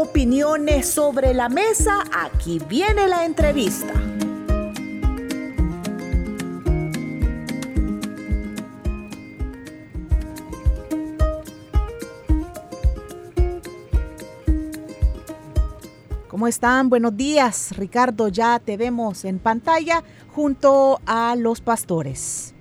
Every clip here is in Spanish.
opiniones sobre la mesa, aquí viene la entrevista. ¿Cómo están? Buenos días, Ricardo. Ya te vemos en pantalla junto a los pastores.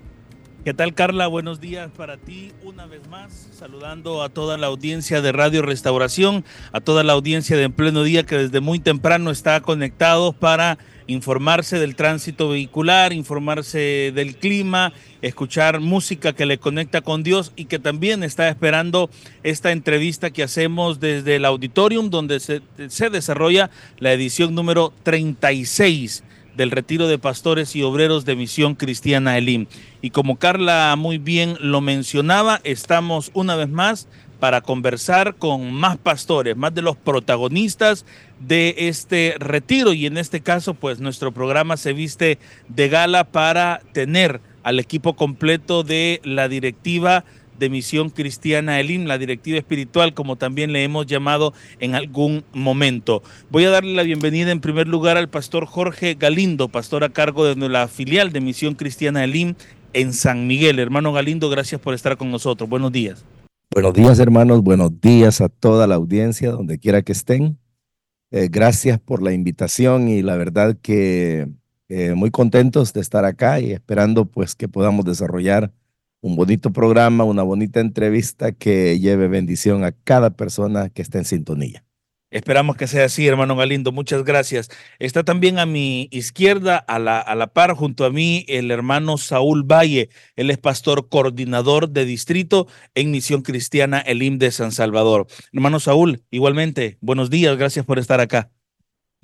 ¿Qué tal, Carla? Buenos días para ti una vez más. Saludando a toda la audiencia de Radio Restauración, a toda la audiencia de En Pleno Día que desde muy temprano está conectado para informarse del tránsito vehicular, informarse del clima, escuchar música que le conecta con Dios y que también está esperando esta entrevista que hacemos desde el auditorium donde se, se desarrolla la edición número 36 del retiro de pastores y obreros de Misión Cristiana Elim. Y como Carla muy bien lo mencionaba, estamos una vez más para conversar con más pastores, más de los protagonistas de este retiro y en este caso pues nuestro programa se viste de gala para tener al equipo completo de la directiva de Misión Cristiana Elim, la directiva espiritual, como también le hemos llamado en algún momento. Voy a darle la bienvenida en primer lugar al pastor Jorge Galindo, pastor a cargo de la filial de Misión Cristiana Elim en San Miguel. Hermano Galindo, gracias por estar con nosotros. Buenos días. Buenos días, hermanos. Buenos días a toda la audiencia, donde quiera que estén. Eh, gracias por la invitación y la verdad que eh, muy contentos de estar acá y esperando pues que podamos desarrollar un bonito programa, una bonita entrevista que lleve bendición a cada persona que esté en sintonía. Esperamos que sea así, hermano Galindo. Muchas gracias. Está también a mi izquierda, a la, a la par, junto a mí, el hermano Saúl Valle. Él es pastor coordinador de distrito en Misión Cristiana Elim de San Salvador. Hermano Saúl, igualmente, buenos días. Gracias por estar acá.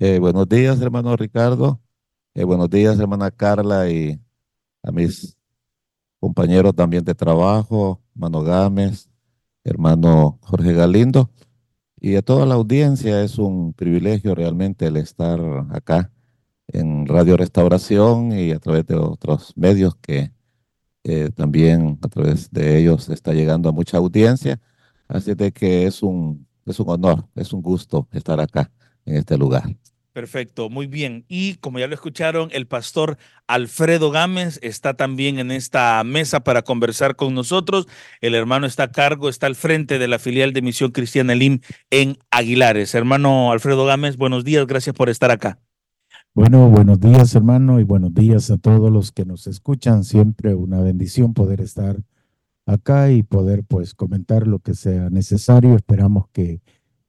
Eh, buenos días, hermano Ricardo. Eh, buenos días, hermana Carla y a mis compañeros también de trabajo, hermano Gámez, hermano Jorge Galindo. Y a toda la audiencia es un privilegio realmente el estar acá en Radio Restauración y a través de otros medios que eh, también a través de ellos está llegando a mucha audiencia. Así de que es un, es un honor, es un gusto estar acá en este lugar. Perfecto, muy bien. Y como ya lo escucharon, el pastor Alfredo Gámez está también en esta mesa para conversar con nosotros. El hermano está a cargo, está al frente de la filial de Misión Cristiana Lim en Aguilares. Hermano Alfredo Gámez, buenos días, gracias por estar acá. Bueno, buenos días, hermano, y buenos días a todos los que nos escuchan. Siempre una bendición poder estar acá y poder pues comentar lo que sea necesario. Esperamos que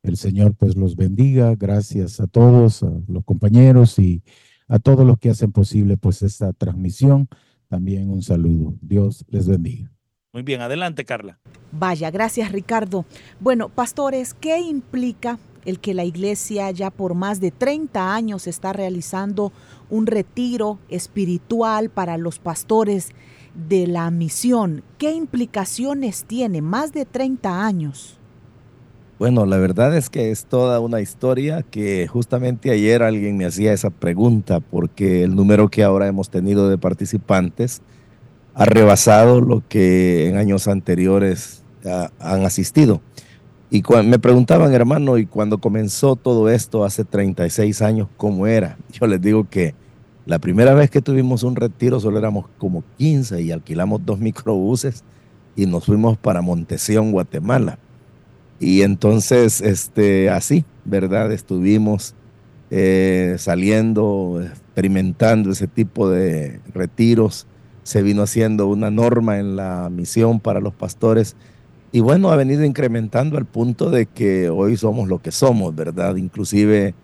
el Señor pues los bendiga. Gracias a todos, a los compañeros y a todos los que hacen posible pues esta transmisión. También un saludo. Dios les bendiga. Muy bien, adelante Carla. Vaya, gracias Ricardo. Bueno, pastores, ¿qué implica el que la iglesia ya por más de 30 años está realizando un retiro espiritual para los pastores de la misión? ¿Qué implicaciones tiene más de 30 años? Bueno, la verdad es que es toda una historia que justamente ayer alguien me hacía esa pregunta porque el número que ahora hemos tenido de participantes ha rebasado lo que en años anteriores han asistido. Y me preguntaban, hermano, y cuando comenzó todo esto hace 36 años, ¿cómo era? Yo les digo que la primera vez que tuvimos un retiro solo éramos como 15 y alquilamos dos microbuses y nos fuimos para Montesión, Guatemala. Y entonces, este, así, ¿verdad? Estuvimos eh, saliendo, experimentando ese tipo de retiros. Se vino haciendo una norma en la misión para los pastores. Y bueno, ha venido incrementando al punto de que hoy somos lo que somos, ¿verdad? Inclusive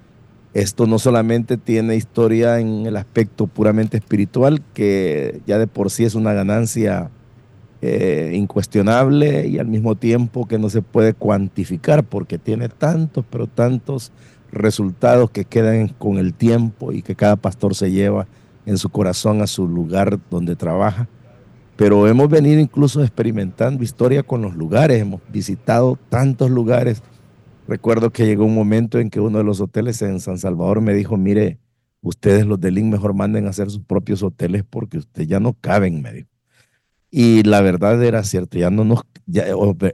esto no solamente tiene historia en el aspecto puramente espiritual, que ya de por sí es una ganancia eh, incuestionable y al mismo tiempo que no se puede cuantificar porque tiene tantos, pero tantos resultados que quedan con el tiempo y que cada pastor se lleva en su corazón a su lugar donde trabaja. Pero hemos venido incluso experimentando historia con los lugares, hemos visitado tantos lugares. Recuerdo que llegó un momento en que uno de los hoteles en San Salvador me dijo, mire, ustedes los de Link mejor manden a hacer sus propios hoteles porque ustedes ya no caben, me dijo. Y la verdad era cierto, ya no nos, ya,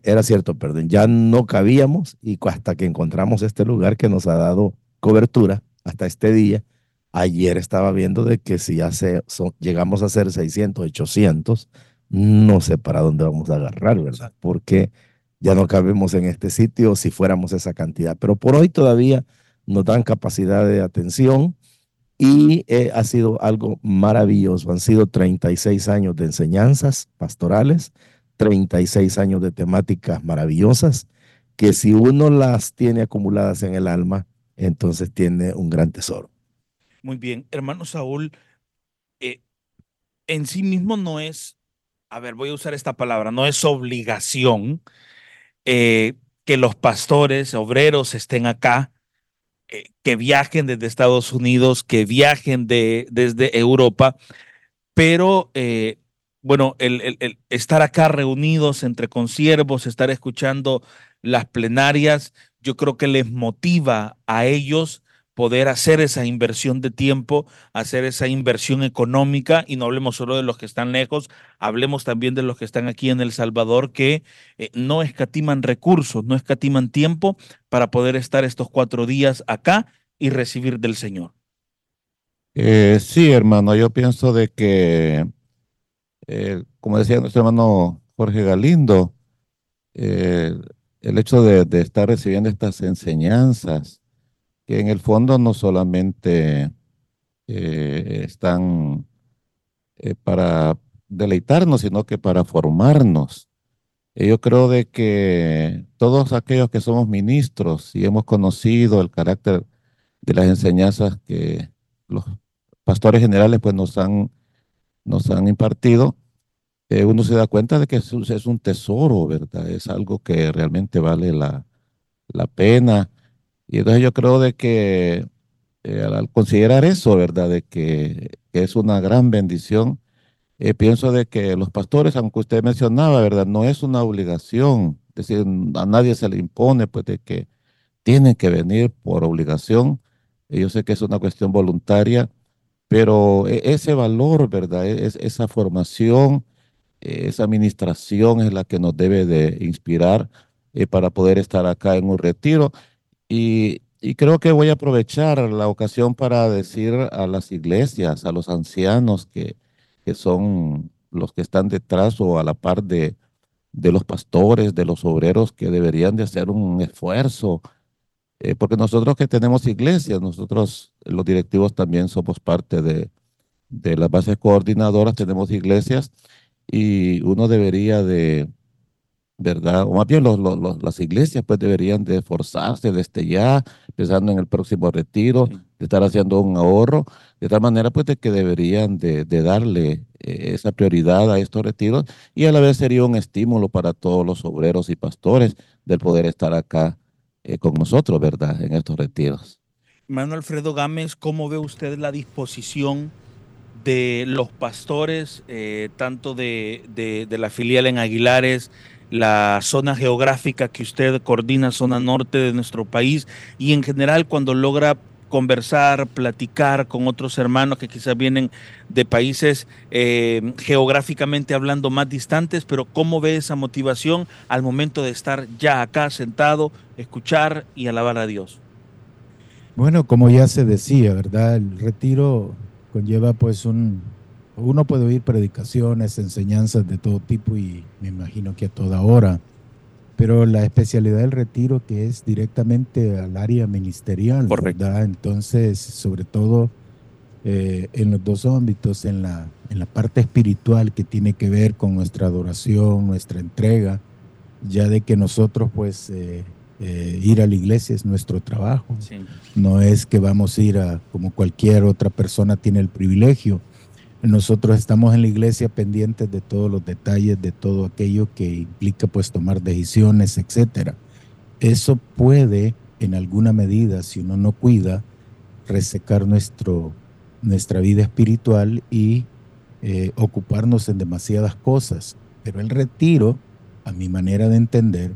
era cierto, perdón, ya no cabíamos y hasta que encontramos este lugar que nos ha dado cobertura hasta este día. Ayer estaba viendo de que si ya se, llegamos a ser 600, 800, no sé para dónde vamos a agarrar, ¿verdad? Porque ya no cabemos en este sitio si fuéramos esa cantidad. Pero por hoy todavía nos dan capacidad de atención y eh, ha sido algo maravilloso. Han sido 36 años de enseñanzas pastorales, 36 años de temáticas maravillosas, que si uno las tiene acumuladas en el alma, entonces tiene un gran tesoro. Muy bien, hermano Saúl, eh, en sí mismo no es, a ver, voy a usar esta palabra, no es obligación eh, que los pastores, obreros estén acá, que viajen desde Estados Unidos, que viajen de, desde Europa, pero eh, bueno, el, el, estar acá reunidos entre conciervos, estar escuchando las plenarias, yo creo que les motiva a ellos poder hacer esa inversión de tiempo, hacer esa inversión económica, y no hablemos solo de los que están lejos, hablemos también de los que están aquí en El Salvador, que eh, no escatiman recursos, no escatiman tiempo para poder estar estos cuatro días acá y recibir del Señor. Eh, sí, hermano, yo pienso de que, eh, como decía nuestro hermano Jorge Galindo, el hecho de estar recibiendo estas enseñanzas, que en el fondo no solamente eh, están eh, para deleitarnos, sino que para formarnos. yo creo de que todos aquellos que somos ministros y hemos conocido el carácter de las enseñanzas que los pastores generales pues nos han, nos han impartido, eh, uno se da cuenta de que es, es, un tesoro, ¿verdad? Es algo que realmente vale la, la pena y entonces yo creo de que eh, al considerar eso, ¿verdad? De que, es una gran bendición, eh, pienso de que los pastores, aunque usted mencionaba, ¿verdad? No es una obligación, es decir, a nadie se le impone, pues, de que tienen que venir por obligación. yo sé que es una cuestión voluntaria, pero e, ese valor, ¿verdad? E, es, esa formación, esa administración es la que nos debe de inspirar eh, para poder estar acá en un retiro. Y, creo que voy a aprovechar la ocasión para decir a las iglesias, a los ancianos que, que son los que están detrás o a la par de, de los pastores, de los obreros, que deberían de hacer un esfuerzo, eh, porque nosotros que tenemos iglesias, nosotros los directivos también somos parte de, de las bases coordinadoras, tenemos iglesias y uno debería de, ¿verdad? O más bien los, las iglesias pues deberían de esforzarse desde ya, pensando en el próximo retiro, de estar haciendo un ahorro, de tal manera pues de que deberían de, darle eh, esa prioridad a estos retiros y a la vez sería un estímulo para todos los obreros y pastores del poder estar acá eh, con nosotros, ¿verdad? En estos retiros. Manuel Alfredo Gámez, ¿cómo ve usted la disposición de los pastores, eh, tanto de, de la filial en Aguilares, la zona geográfica que usted coordina, zona norte de nuestro país, y en general cuando logra conversar, platicar con otros hermanos que quizás vienen de países eh, geográficamente hablando más distantes, pero ¿cómo ve esa motivación al momento de estar ya acá sentado, escuchar y alabar a Dios? Bueno, como ya se decía, ¿verdad? El retiro conlleva pues un, uno puede oír predicaciones, enseñanzas de todo tipo y me imagino que a toda hora, pero la especialidad del retiro que es directamente al área ministerial, ¿verdad? Entonces, sobre todo eh, en los dos ámbitos, en la, en la parte espiritual que tiene que ver con nuestra adoración, nuestra entrega, ya de que nosotros pues eh, eh, ir a la iglesia es nuestro trabajo, no es que vamos a ir a como cualquier otra persona tiene el privilegio nosotros estamos en la iglesia pendientes de todos los detalles, de todo aquello que implica pues tomar decisiones, etcétera. Eso puede, en alguna medida, si uno no cuida, resecar nuestro, nuestra vida espiritual y eh, ocuparnos en demasiadas cosas. Pero el retiro, a mi manera de entender,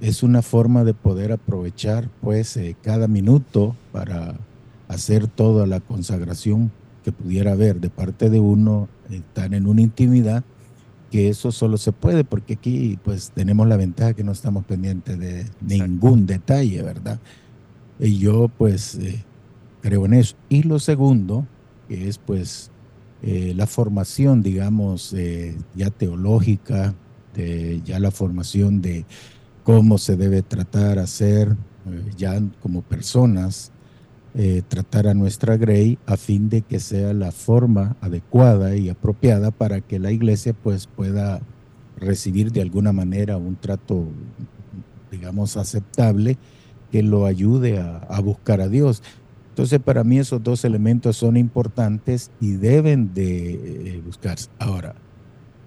es una forma de poder aprovechar pues eh, cada minuto para hacer toda la consagración que pudiera haber de parte de uno, estar en una intimidad que eso solo se puede porque aquí pues tenemos la ventaja que no estamos pendientes de ningún detalle, ¿verdad? Y yo pues eh, creo en eso. Y lo segundo, que es pues eh, la formación, digamos, eh, ya teológica, de, ya la formación de cómo se debe tratar, hacer, ya como personas, tratar a nuestra Grey a fin de que sea la forma adecuada y apropiada para que la iglesia pues pueda recibir de alguna manera un trato, digamos, aceptable que lo ayude a, buscar a Dios. Entonces, para mí esos dos elementos son importantes y deben de eh, buscarse. Ahora,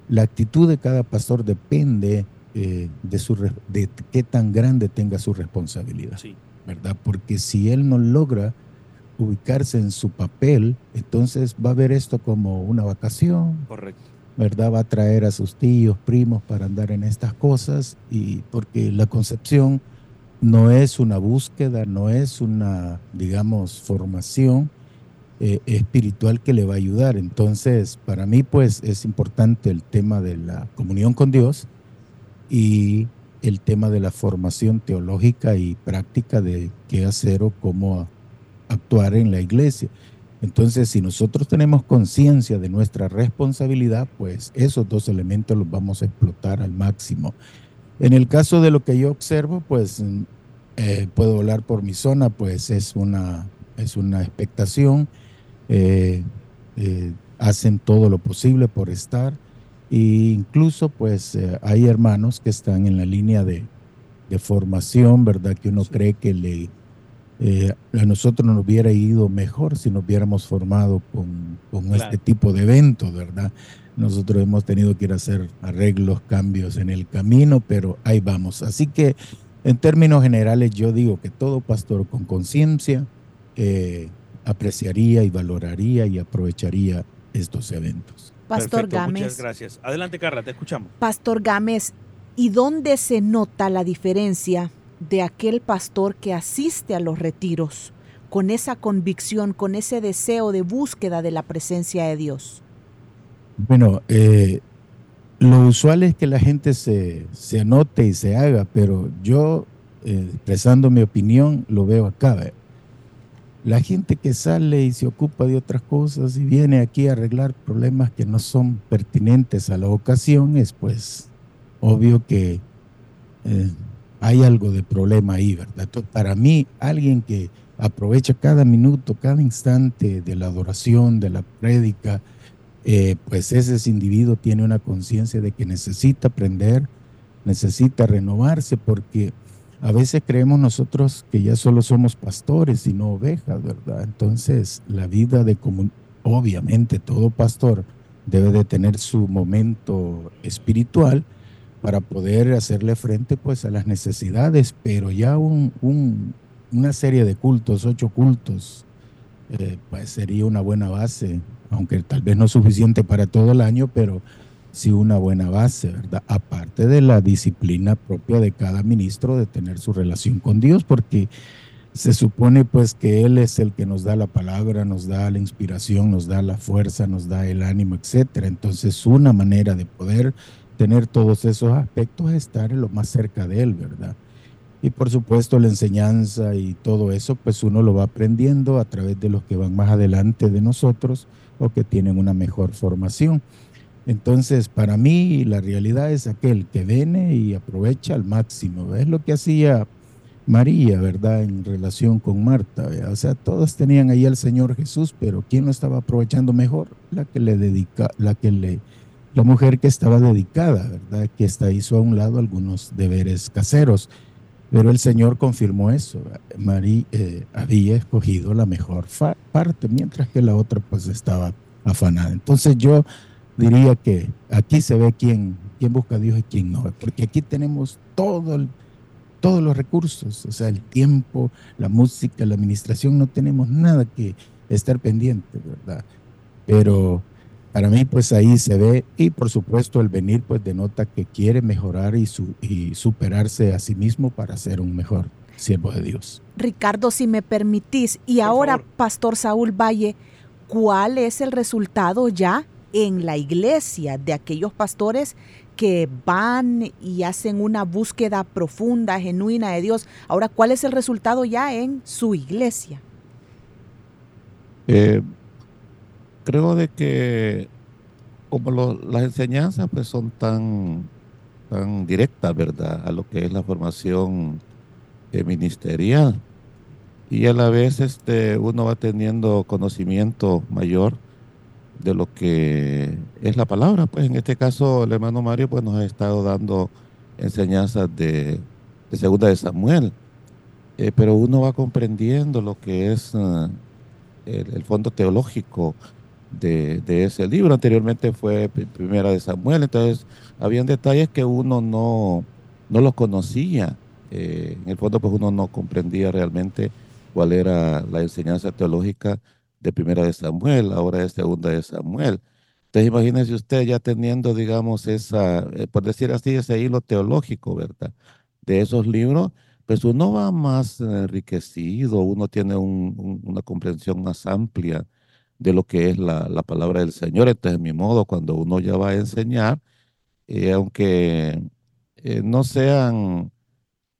la actitud de cada pastor depende eh, de, su, de qué tan grande tenga su responsabilidad, ¿verdad? Porque si él no logra ubicarse en su papel, entonces va a ver esto como una vacación. Correcto. ¿Verdad? Va a traer a sus tíos, primos para andar en estas cosas y porque la concepción no es una búsqueda, no es una, digamos, formación eh, espiritual que le va a ayudar. Entonces, para mí, pues, es importante el tema de la comunión con Dios y el tema de la formación teológica y práctica de qué hacer o cómo actuar en la iglesia. Entonces, si nosotros tenemos conciencia de nuestra responsabilidad, pues esos dos elementos los vamos a explotar al máximo. En el caso de lo que yo observo, pues eh, puedo hablar por mi zona, pues es una, es una expectación. Eh, eh, hacen todo lo posible por estar. E incluso pues hay hermanos que están en la línea de, de formación, ¿verdad? Que uno cree que le, a nosotros nos hubiera ido mejor si nos hubiéramos formado con, con este tipo de eventos, ¿verdad? Nosotros hemos tenido que ir a hacer arreglos, cambios en el camino, pero ahí vamos. Así que en términos generales, yo digo que todo pastor con conciencia eh, apreciaría y valoraría y aprovecharía estos eventos. Pastor Gámez. Muchas gracias. Adelante, Carla, te escuchamos. Pastor Gámez, ¿y dónde se nota la diferencia de aquel pastor que asiste a los retiros con esa convicción, con ese deseo de búsqueda de la presencia de Dios? Bueno, eh, lo usual es que la gente se, se anote y se haga, pero yo, eh, expresando mi opinión, lo veo acá. La gente que sale y se ocupa de otras cosas y viene aquí a arreglar problemas que no son pertinentes a la ocasión, es pues obvio que eh, hay algo de problema ahí, ¿verdad? Entonces, para mí, alguien que aprovecha cada minuto, cada instante de la adoración, de la prédica, eh, pues ese individuo tiene una conciencia de que necesita aprender, necesita renovarse, porque a veces creemos nosotros que ya solo somos pastores y no ovejas, ¿verdad? Entonces, la vida de obviamente todo pastor debe de tener su momento espiritual para poder hacerle frente pues a las necesidades, pero ya una serie de cultos, ocho cultos, eh, pues sería una buena base aunque tal vez no suficiente para todo el año, pero sí una buena base, ¿verdad? Aparte de la disciplina propia de cada ministro de tener su relación con Dios, porque se supone pues que Él es el que nos da la palabra, nos da la inspiración, nos da la fuerza, nos da el ánimo, etcétera. Entonces, una manera de poder tener todos esos aspectos es estar lo más cerca de Él, ¿verdad? Y por supuesto la enseñanza y todo eso, pues uno lo va aprendiendo a través de los que van más adelante de nosotros o que tienen una mejor formación. Entonces, para mí la realidad es aquel que viene y aprovecha al máximo. Es lo que hacía María, ¿verdad? En relación con Marta. O sea, todos tenían ahí al Señor Jesús, pero ¿quién lo estaba aprovechando mejor? La que le dedica, la que le, la mujer que estaba dedicada, ¿verdad? Que está hizo a un lado algunos deberes caseros. Pero el Señor confirmó eso. María eh, había escogido la mejor parte, mientras que la otra pues estaba afanada. Entonces yo diría que aquí se ve quién, quién busca a Dios y quién no, porque aquí tenemos todo todos los recursos, o sea, el tiempo, la música, la administración, no tenemos nada que estar pendiente, ¿verdad? Pero para mí, pues ahí se ve, y por supuesto el venir, pues denota que quiere mejorar y, y superarse a sí mismo para ser un mejor siervo de Dios. Ricardo, si me permitís, y ahora, Pastor Saúl Valle, ¿cuál es el resultado ya en la iglesia de aquellos pastores que van y hacen una búsqueda profunda, genuina de Dios. Ahora, ¿cuál es el resultado ya en su iglesia? Eh, creo de que como las enseñanzas pues son tan, tan directas, ¿verdad? A lo que es la formación eh, ministerial. Y a la vez este, uno va teniendo conocimiento mayor de lo que es la palabra. Pues en este caso el hermano Mario pues nos ha estado dando enseñanzas de, de Segunda de Samuel. Eh, pero uno va comprendiendo lo que es eh, el, fondo teológico de, ese libro. Anteriormente fue Primera de Samuel, entonces habían detalles que uno no, no los conocía. Eh, en el fondo pues uno no comprendía realmente cuál era la enseñanza teológica de Primera de Samuel, ahora es Segunda de Samuel. Entonces imagínense usted ya teniendo, digamos, esa, eh, por decir así, ese hilo teológico, ¿verdad? De esos libros, pues uno va más enriquecido, uno tiene una comprensión más amplia de lo que es la, palabra del Señor. Entonces, mi modo, cuando uno ya va a enseñar, eh, aunque eh, no sean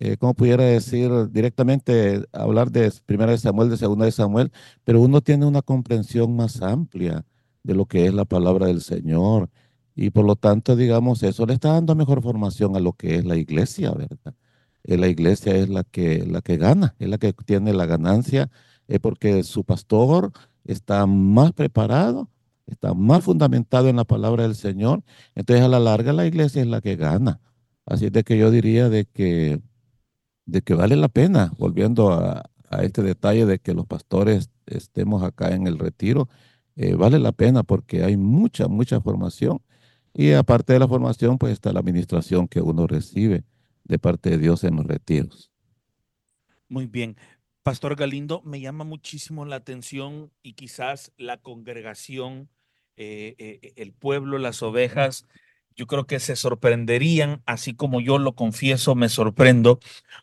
eh, como pudiera decir directamente, hablar de primera de Samuel, de segunda de Samuel, pero uno tiene una comprensión más amplia de lo que es la palabra del Señor. Y por lo tanto, digamos, eso le está dando mejor formación a lo que es la iglesia, ¿verdad? Eh, la iglesia es la que, la que gana, es la que tiene la ganancia, es porque su pastor está más preparado, está más fundamentado en la palabra del Señor. Entonces, a la larga, la iglesia es la que gana. Así es de que yo diría de que de que vale la pena, volviendo a, este detalle de que los pastores estemos acá en el retiro, eh, vale la pena porque hay mucha, mucha formación y aparte de la formación, pues está la administración que uno recibe de parte de Dios en los retiros. Muy bien. Pastor Galindo, me llama muchísimo la atención y quizás la congregación, eh, eh, el pueblo, las ovejas, yo creo que se sorprenderían, así como yo lo confieso, me sorprendo,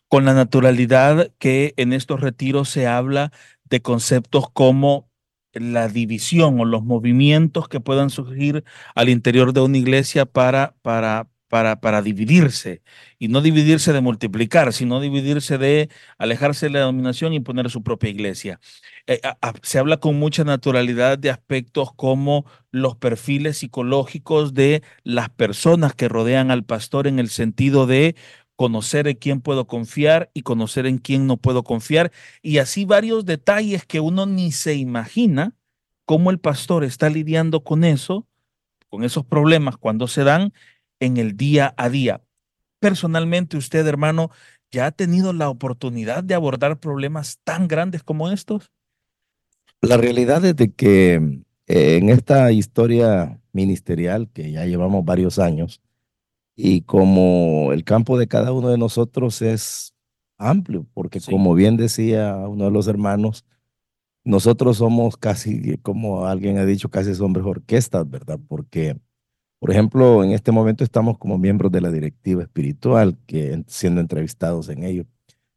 con la naturalidad que en estos retiros se habla de conceptos como la división o los movimientos que puedan surgir al interior de una iglesia para, para, para, para dividirse, y no dividirse de multiplicar, sino dividirse de alejarse de la dominación y poner su propia iglesia. Eh, se habla con mucha naturalidad de aspectos como los perfiles psicológicos de las personas que rodean al pastor en el sentido de conocer en quién puedo confiar y conocer en quién no puedo confiar, y así varios detalles que uno ni se imagina cómo el pastor está lidiando con eso, con esos problemas cuando se dan en el día a día. Personalmente, usted, hermano, ¿ya ha tenido la oportunidad de abordar problemas tan grandes como estos? La realidad es de que eh, en esta historia ministerial que ya llevamos varios años y como el campo de cada uno de nosotros es amplio, porque como bien decía uno de los hermanos, nosotros somos casi, como alguien ha dicho, casi hombres orquestas, ¿verdad? Porque por ejemplo, en este momento estamos como miembros de la directiva espiritual, que siendo entrevistados en ello.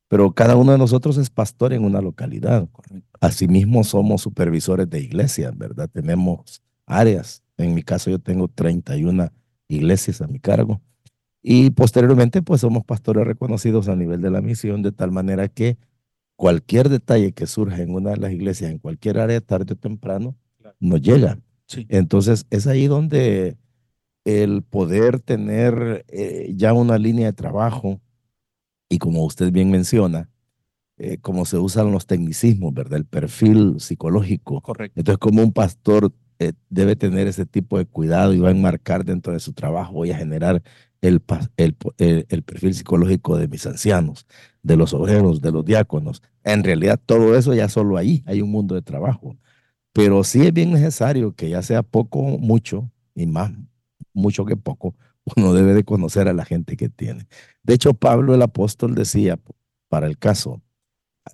Pero cada uno de nosotros es pastor en una localidad. Asimismo, somos supervisores de iglesias, ¿verdad? Tenemos áreas. En mi caso, yo tengo 31 iglesias a mi cargo. Y posteriormente, pues somos pastores reconocidos a nivel de la misión, de tal manera que cualquier detalle que surja en una de las iglesias, en cualquier área, tarde o temprano, nos llega. Entonces, es ahí donde el poder tener eh, ya una línea de trabajo y como usted bien menciona, eh, como se usan los tecnicismos, ¿verdad? El perfil psicológico. Correcto. Entonces, como un pastor eh, debe tener ese tipo de cuidado y va a enmarcar dentro de su trabajo, voy a generar el, el, el, perfil psicológico de mis ancianos, de los obreros, de los diáconos. En realidad, todo eso ya solo ahí hay un mundo de trabajo. Pero sí es bien necesario que ya sea poco, mucho y más mucho que poco, uno debe de conocer a la gente que tiene. De hecho, Pablo el apóstol decía, para el caso,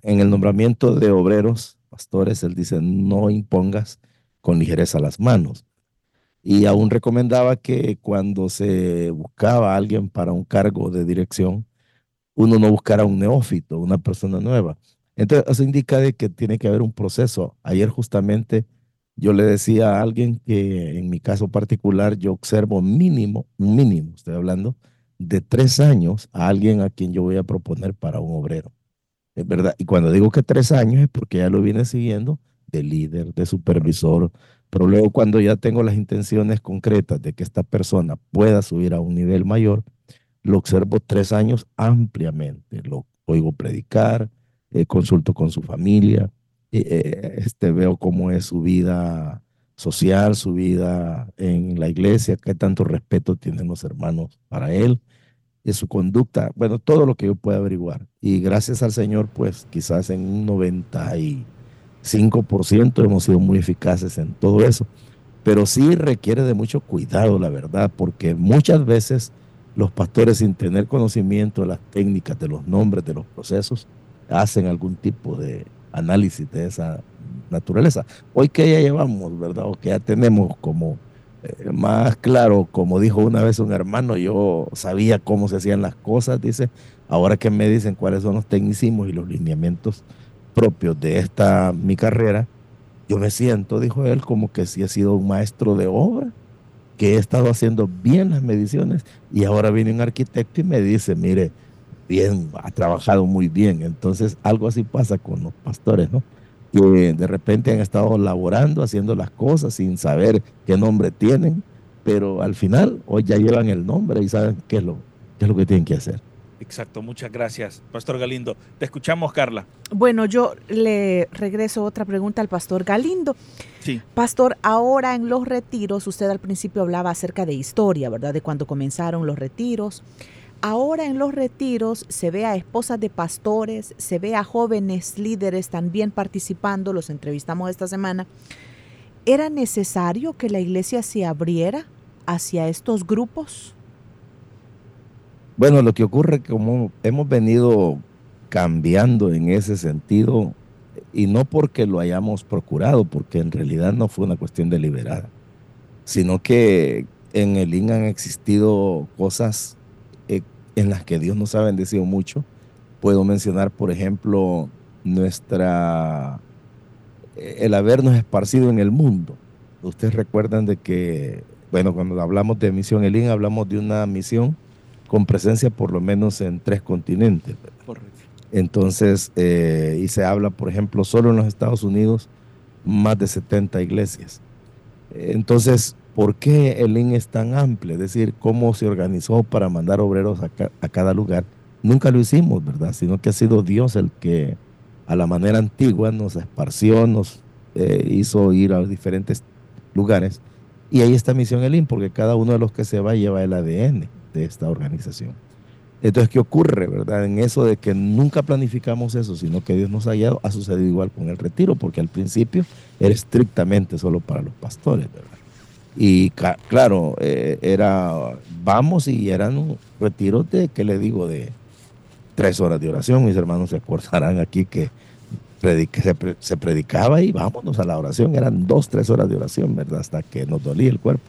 en el nombramiento de obreros, pastores, él dice, no impongas con ligereza las manos. Y aún recomendaba que cuando se buscaba a alguien para un cargo de dirección, uno no buscara un neófito, una persona nueva. Entonces, eso indica que tiene que haber un proceso. Ayer justamente yo le decía a alguien que en mi caso particular yo observo mínimo, mínimo, estoy hablando, de tres años a alguien a quien yo voy a proponer para un obrero. Es verdad. Y cuando digo que tres años es porque ya lo viene siguiendo de líder, de supervisor. Pero luego cuando ya tengo las intenciones concretas de que esta persona pueda subir a un nivel mayor, lo observo tres años ampliamente. Lo oigo predicar, eh, consulto con su familia, este, veo cómo es su vida social, su vida en la iglesia, qué tanto respeto tienen los hermanos para él, y su conducta, bueno, todo lo que yo pueda averiguar. Y gracias al Señor, pues quizás en un 95% hemos sido muy eficaces en todo eso. Pero sí requiere de mucho cuidado, la verdad, porque muchas veces los pastores sin tener conocimiento de las técnicas, de los nombres, de los procesos, hacen algún tipo de análisis de esa naturaleza. Hoy que ya llevamos, ¿verdad? O que ya tenemos como eh, más claro, como dijo una vez un hermano, yo sabía cómo se hacían las cosas, dice, ahora que me dicen cuáles son los tecnicismos y los lineamientos propios de esta mi carrera, yo me siento, dijo él, como que si he sido un maestro de obra, que he estado haciendo bien las mediciones y ahora viene un arquitecto y me dice, mire, bien, ha trabajado muy bien. Entonces, algo así pasa con los pastores, ¿no? Que de repente han estado laborando, haciendo las cosas sin saber qué nombre tienen, pero al final hoy ya llevan el nombre y saben qué es lo, qué es lo que tienen que hacer. Exacto, muchas gracias, Pastor Galindo. Te escuchamos, Carla. Bueno, yo le regreso otra pregunta al Pastor Galindo. Sí. Pastor, ahora en los retiros, usted al principio hablaba acerca de historia, ¿verdad? De cuando comenzaron los retiros. Ahora en los retiros se ve a esposas de pastores, se ve a jóvenes líderes también participando, los entrevistamos esta semana. ¿Era necesario que la iglesia se abriera hacia estos grupos? Bueno, lo que ocurre como hemos venido cambiando en ese sentido, y no porque lo hayamos procurado, porque en realidad no fue una cuestión deliberada, sino que en el IN han existido cosas en las que Dios nos ha bendecido mucho. Puedo mencionar, por ejemplo, nuestra el habernos esparcido en el mundo. Ustedes recuerdan de que, bueno, cuando hablamos de misión Elín, hablamos de una misión con presencia por lo menos en tres continentes. Correcto. Entonces, eh, y se habla, por ejemplo, solo en los Estados Unidos, más de 70 iglesias. Entonces, ¿Por qué el IN es tan amplio? Es decir, cómo se organizó para mandar obreros a, cada lugar. Nunca lo hicimos, ¿verdad? Sino que ha sido Dios el que a la manera antigua nos esparció, nos eh, hizo ir a diferentes lugares. Y ahí está Misión Elín, porque cada uno de los que se va lleva el ADN de esta organización. Entonces, ¿qué ocurre, verdad? En eso de que nunca planificamos eso, sino que Dios nos ha guiado, ha sucedido igual con el retiro, porque al principio era estrictamente solo para los pastores, ¿verdad? Y claro, eh, era, vamos y eran retiros de, ¿qué le digo? De tres horas de oración. Mis hermanos se acordarán aquí que se, predicaba y vámonos a la oración. Eran dos, tres horas de oración, ¿verdad? Hasta que nos dolía el cuerpo.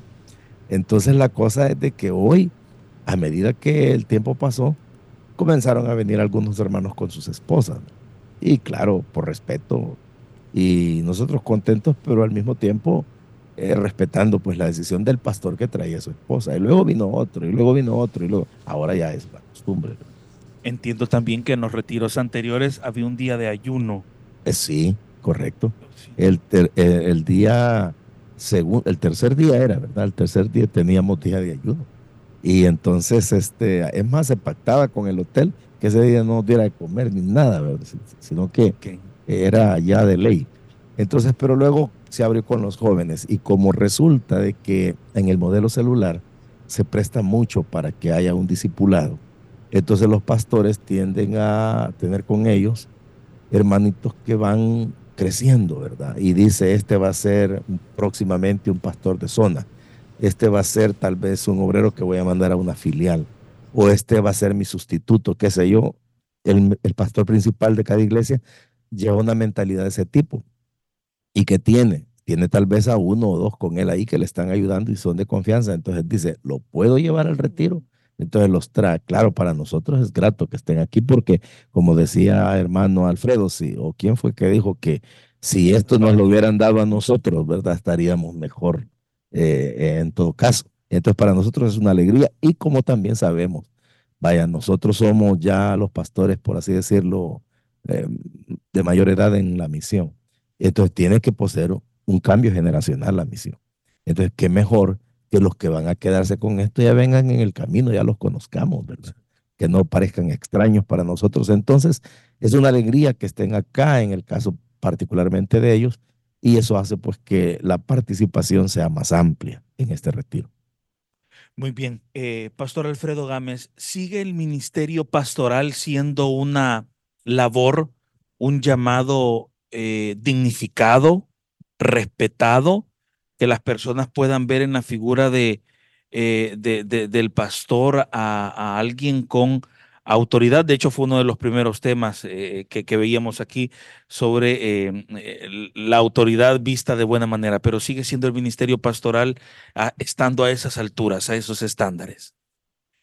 Entonces la cosa es de que hoy, a medida que el tiempo pasó, comenzaron a venir algunos hermanos con sus esposas. Y claro, por respeto. Y nosotros contentos, pero al mismo tiempo eh, respetando pues la decisión del pastor que traía a su esposa. Y luego vino otro, y luego vino otro, y luego, ahora ya es la costumbre. Entiendo también que en los retiros anteriores había un día de ayuno. Eh, sí, correcto. El, el, día, segundo, el tercer día era, ¿verdad? El tercer día teníamos día de ayuno. Y entonces, este, es más, se pactaba con el hotel que ese día no diera de comer ni nada, ¿verdad? sino que era ya de ley. Entonces, pero luego se abrió con los jóvenes y como resulta de que en el modelo celular se presta mucho para que haya un discipulado, entonces los pastores tienden a tener con ellos hermanitos que van creciendo, ¿verdad? Y dice, este va a ser próximamente un pastor de zona, este va a ser tal vez un obrero que voy a mandar a una filial, o este va a ser mi sustituto, qué sé yo. El, el pastor principal de cada iglesia lleva una mentalidad de ese tipo y que tiene, tiene tal vez a uno o dos con él ahí que le están ayudando y son de confianza. Entonces dice, ¿lo puedo llevar al retiro? Entonces los trae. Claro, para nosotros es grato que estén aquí porque, como decía hermano Alfredo, sí, o quién fue que dijo que Si esto nos lo hubieran dado a nosotros, ¿verdad? Estaríamos mejor eh, en todo caso. Entonces, para nosotros es una alegría y como también sabemos, vaya, nosotros somos ya los pastores, por así decirlo, eh, de mayor edad en la misión. Entonces, tiene que poseer un cambio generacional la misión. Entonces, qué mejor que los que van a quedarse con esto ya vengan en el camino, ya los conozcamos. Que no parezcan extraños para nosotros. Entonces, es una alegría que estén acá, en el caso particularmente de ellos, y eso hace pues que la participación sea más amplia en este retiro. Muy bien. Eh, Pastor Alfredo Gámez, ¿sigue el ministerio pastoral siendo una labor, un llamado eh, dignificado, respetado? que las personas puedan ver en la figura de, eh, del pastor a, alguien con autoridad. De hecho, fue uno de los primeros temas eh, que, veíamos aquí sobre em, la autoridad vista de buena manera, pero sigue siendo el ministerio pastoral ah, estando a esas alturas, a esos estándares.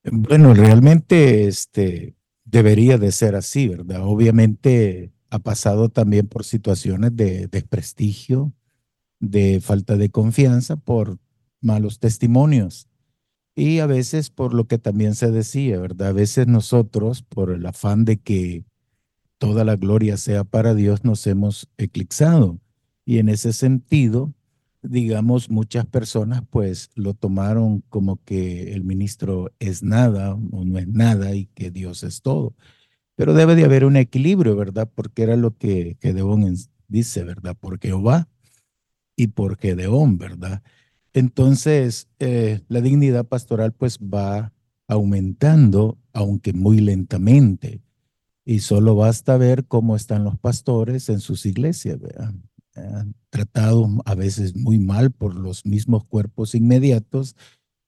Bueno, realmente este, debería de ser así, ¿verdad? Obviamente ha pasado también por situaciones de desprestigio, de falta de confianza por malos testimonios. Y a veces por lo que también se decía, ¿verdad? A veces nosotros, por el afán de que toda la gloria sea para Dios, nos hemos eclipsado. Y en ese sentido, digamos, muchas personas pues lo tomaron como que el ministro es nada o no es nada y que Dios es todo. Pero debe de haber un equilibrio, ¿verdad? Porque era lo que, que dice, ¿verdad? Porque Jehová y por Gedeón, ¿verdad? Entonces, eh, la dignidad pastoral pues va aumentando, aunque muy lentamente. Y solo basta ver cómo están los pastores en sus iglesias, ¿verdad? tratados a veces muy mal por los mismos cuerpos inmediatos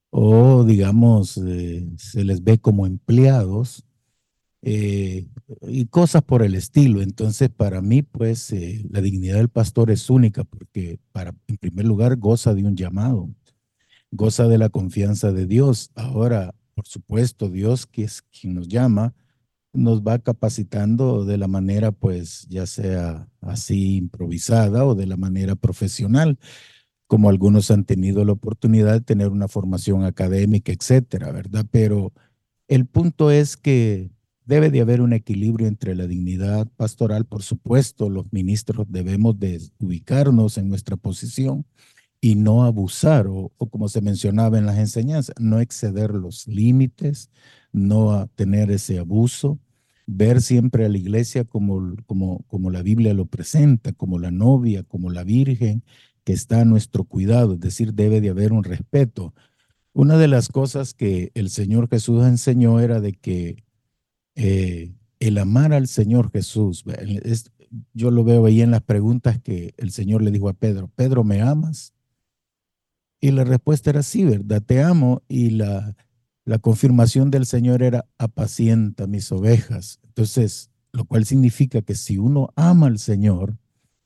o digamos eh, se les ve como empleados eh, y cosas por el estilo. Entonces, para mí, pues, eh, la dignidad del pastor es única porque, para, en primer lugar, goza de un llamado, goza de la confianza de Dios. Ahora, por supuesto, Dios, que es quien nos llama, nos va capacitando de la manera, pues, ya sea así improvisada o de la manera profesional, como algunos han tenido la oportunidad de tener una formación académica, etcétera, ¿verdad? Pero el punto es que Debe de haber un equilibrio entre la dignidad pastoral, por supuesto, los ministros debemos de ubicarnos en nuestra posición y no abusar o, como se mencionaba en las enseñanzas, no exceder los límites, no tener ese abuso, ver siempre a la iglesia como, como, como la Biblia lo presenta, como la novia, como la virgen que está a nuestro cuidado, es decir, debe de haber un respeto. Una de las cosas que el Señor Jesús enseñó era de que eh, el amar al Señor Jesús. yo lo veo ahí en las preguntas que el Señor le dijo a Pedro, Pedro, ¿me amas? Y la respuesta era sí, ¿verdad? Te amo. Y la, la confirmación del Señor era, apacienta mis ovejas. Entonces, lo cual significa que si uno ama al Señor,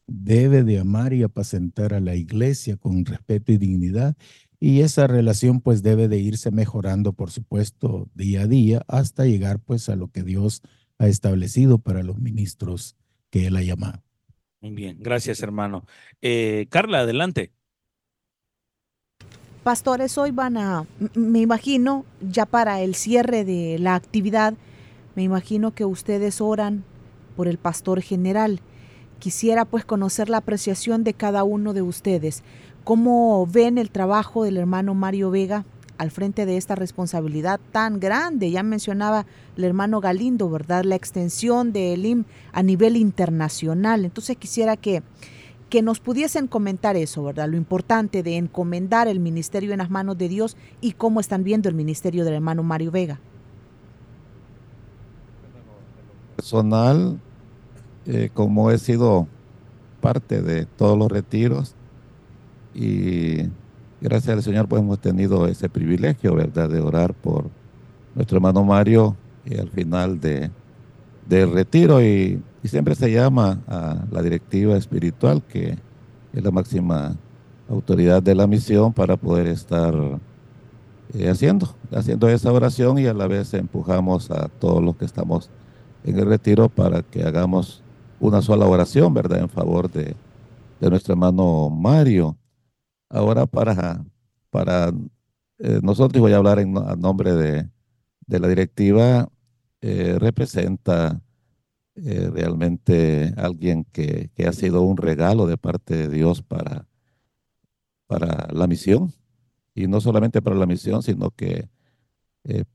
debe de amar y apacentar a la iglesia con respeto y dignidad y esa relación pues debe de irse mejorando, por supuesto, día a día hasta llegar pues a lo que Dios ha establecido para los ministros que Él ha llamado. Muy bien, gracias hermano. Eh, Carla, adelante. Pastores, hoy van a, me imagino, ya para el cierre de la actividad, me imagino que ustedes oran por el pastor general. Quisiera pues conocer la apreciación de cada uno de ustedes. ¿Cómo ven el trabajo del hermano Mario Vega al frente de esta responsabilidad tan grande? Ya mencionaba el hermano Galindo, ¿verdad? La extensión de ELIM a nivel internacional. Entonces quisiera que, que nos pudiesen comentar eso, ¿verdad? Lo importante de encomendar el ministerio en las manos de Dios y cómo están viendo el ministerio del hermano Mario Vega. Personal, eh, como he sido parte de todos los retiros, y gracias al Señor pues hemos tenido ese privilegio, ¿verdad?, de orar por nuestro hermano Mario y al final de, del retiro y, siempre se llama a la directiva espiritual que es la máxima autoridad de la misión para poder estar eh, haciendo, haciendo esa oración y a la vez empujamos a todos los que estamos en el retiro para que hagamos una sola oración, ¿verdad?, en favor de, de nuestro hermano Mario. Ahora para, para eh, nosotros, voy a hablar en a nombre de, de la directiva, eh, representa eh, realmente alguien que, que, ha sido un regalo de parte de Dios para, para la misión. Y no solamente para la misión, sino que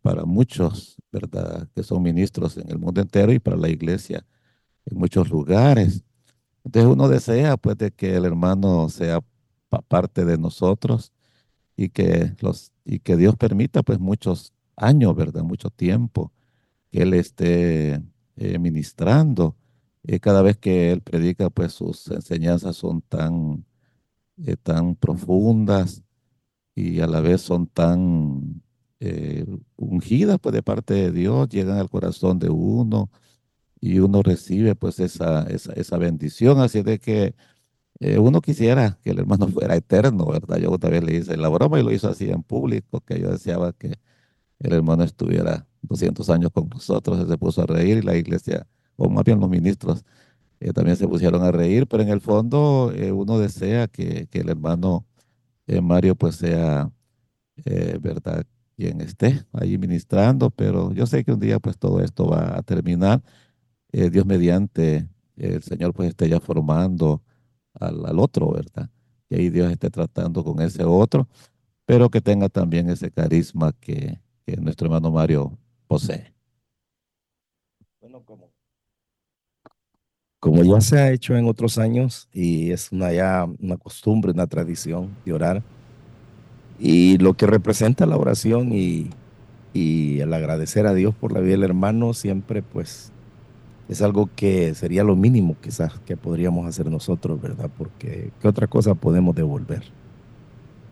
para muchos, ¿verdad?, que son ministros en el mundo entero y para la iglesia en muchos lugares. Entonces uno desea pues de que el hermano sea parte de nosotros y que, los, y que Dios permita pues muchos años, ¿verdad? Mucho tiempo que Él esté eh, ministrando. eh, cada vez que Él predica pues sus enseñanzas son tan, eh, tan profundas y a la vez son tan ungidas pues de parte de Dios, llegan al corazón de uno y uno recibe pues esa, esa, esa bendición. Así de que eh, uno quisiera que el hermano fuera eterno, ¿verdad? Yo otra vez le hice la broma y lo hizo así en público, que yo deseaba que el hermano estuviera 200 años con nosotros, se puso a reír y la iglesia, o más bien los ministros, eh, también se pusieron a reír, pero en el fondo eh, uno desea que, el hermano Mario pues sea, ¿verdad? Quien esté ahí ministrando, pero yo sé que un día pues todo esto va a terminar Dios mediante el Señor pues esté ya formando al, otro, ¿verdad? Y ahí Dios esté tratando con ese otro, pero que tenga también ese carisma que, nuestro hermano Mario posee. Bueno, como, como ya se ha hecho en otros años y es una ya una costumbre, una tradición de orar, y lo que representa la oración y, y el agradecer a Dios por la vida del hermano siempre pues es algo que sería lo mínimo quizás que podríamos hacer nosotros, ¿verdad? Porque ¿qué otra cosa podemos devolver?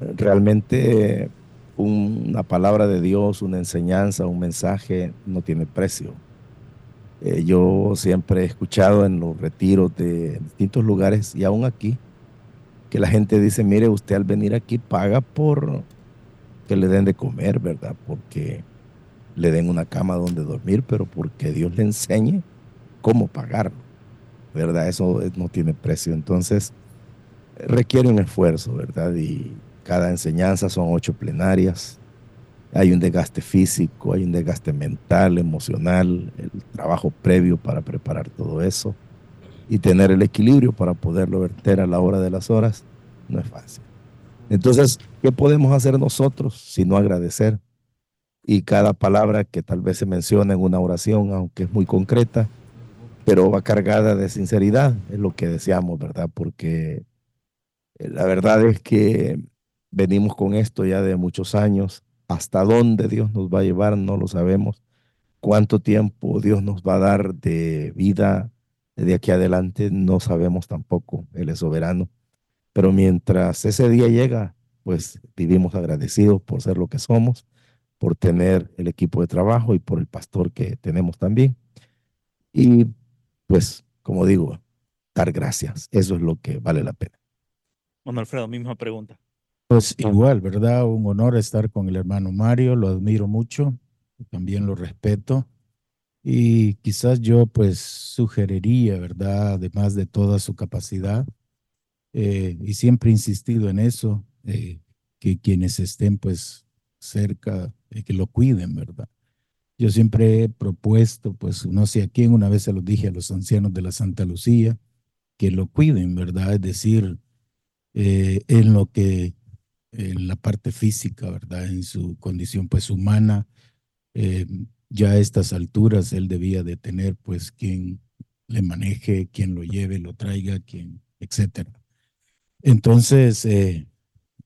Realmente una palabra de Dios, una enseñanza, un mensaje no tiene precio. Eh, yo siempre he escuchado en los retiros de distintos lugares y aún aquí que la gente dice, mire, usted al venir aquí paga por que le den de comer, ¿verdad? Porque le den una cama donde dormir, pero porque Dios le enseñe cómo pagarlo, ¿verdad? Eso no tiene precio. Entonces, requiere un esfuerzo, ¿verdad? Y cada enseñanza son ocho plenarias. Hay un desgaste físico, hay un desgaste mental, emocional, el trabajo previo para preparar todo eso y tener el equilibrio para poderlo verter a la hora de las horas no es fácil. Entonces, ¿qué podemos hacer nosotros si no agradecer? Y cada palabra que tal vez se menciona en una oración, aunque es muy concreta, pero va cargada de sinceridad, es lo que deseamos, ¿verdad? Porque eh, la verdad es que venimos con esto ya de muchos años. Hasta dónde Dios nos va a llevar no lo sabemos. Cuánto tiempo Dios nos va a dar de vida de aquí adelante no sabemos tampoco. Él es soberano. Pero mientras ese día llega, pues vivimos agradecidos por ser lo que somos, por tener el equipo de trabajo y por el pastor que tenemos también. Y pues, como digo, dar gracias. Eso es lo que vale la pena. Bueno, Alfredo, misma pregunta. Pues igual, ¿verdad? Un honor estar con el hermano Mario, lo admiro mucho, también lo respeto. Y quizás yo pues sugeriría, ¿verdad? Además de toda su capacidad, eh, y siempre he insistido en eso, eh, que quienes estén pues cerca, eh, que lo cuiden, ¿verdad? Yo siempre he propuesto, pues no sé a quién, una vez se lo dije a los ancianos de la Santa Lucía, que lo cuiden, ¿verdad? Es decir, eh, en lo que, en la parte física, ¿verdad? En su condición pues humana, eh, ya a estas alturas él debía de tener pues quien le maneje, quien lo lleve, lo traiga, quien, etcétera. Entonces, eh,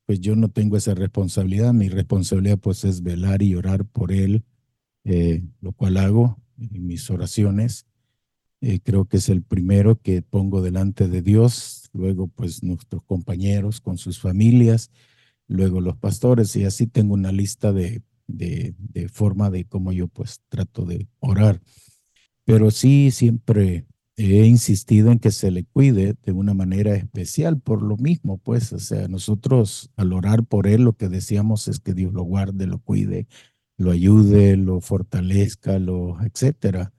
pues yo no tengo esa responsabilidad, mi responsabilidad pues es velar y orar por él, eh, lo cual hago en mis oraciones. Eh, creo que es el primero que pongo delante de Dios, luego pues nuestros compañeros con sus familias, luego los pastores y así tengo una lista de, de, de forma de cómo yo pues trato de orar. Pero sí siempre he insistido en que se le cuide de una manera especial por lo mismo, pues, o sea, nosotros al orar por él lo que decíamos es que Dios lo guarde, lo cuide, lo ayude, lo fortalezca, lo etcétera.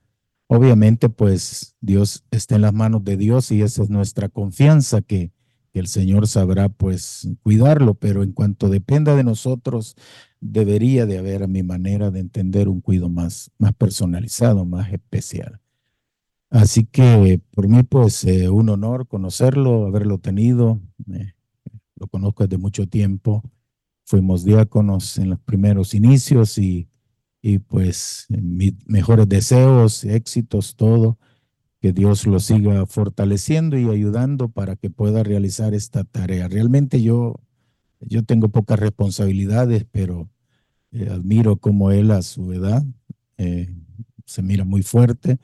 Obviamente, pues Dios está en las manos de Dios y esa es nuestra confianza que, el Señor sabrá pues cuidarlo, pero en cuanto dependa de nosotros, debería de haber a mi manera de entender un cuidado más, más personalizado, más especial. Así que por mí pues eh, un honor conocerlo, haberlo tenido, lo conozco desde mucho tiempo, fuimos diáconos en los primeros inicios y, y pues mis mejores deseos, éxitos, todo que Dios lo siga fortaleciendo y ayudando para que pueda realizar esta tarea. Realmente yo, yo tengo pocas responsabilidades, pero eh, admiro cómo él a su edad eh, se mira muy fuerte,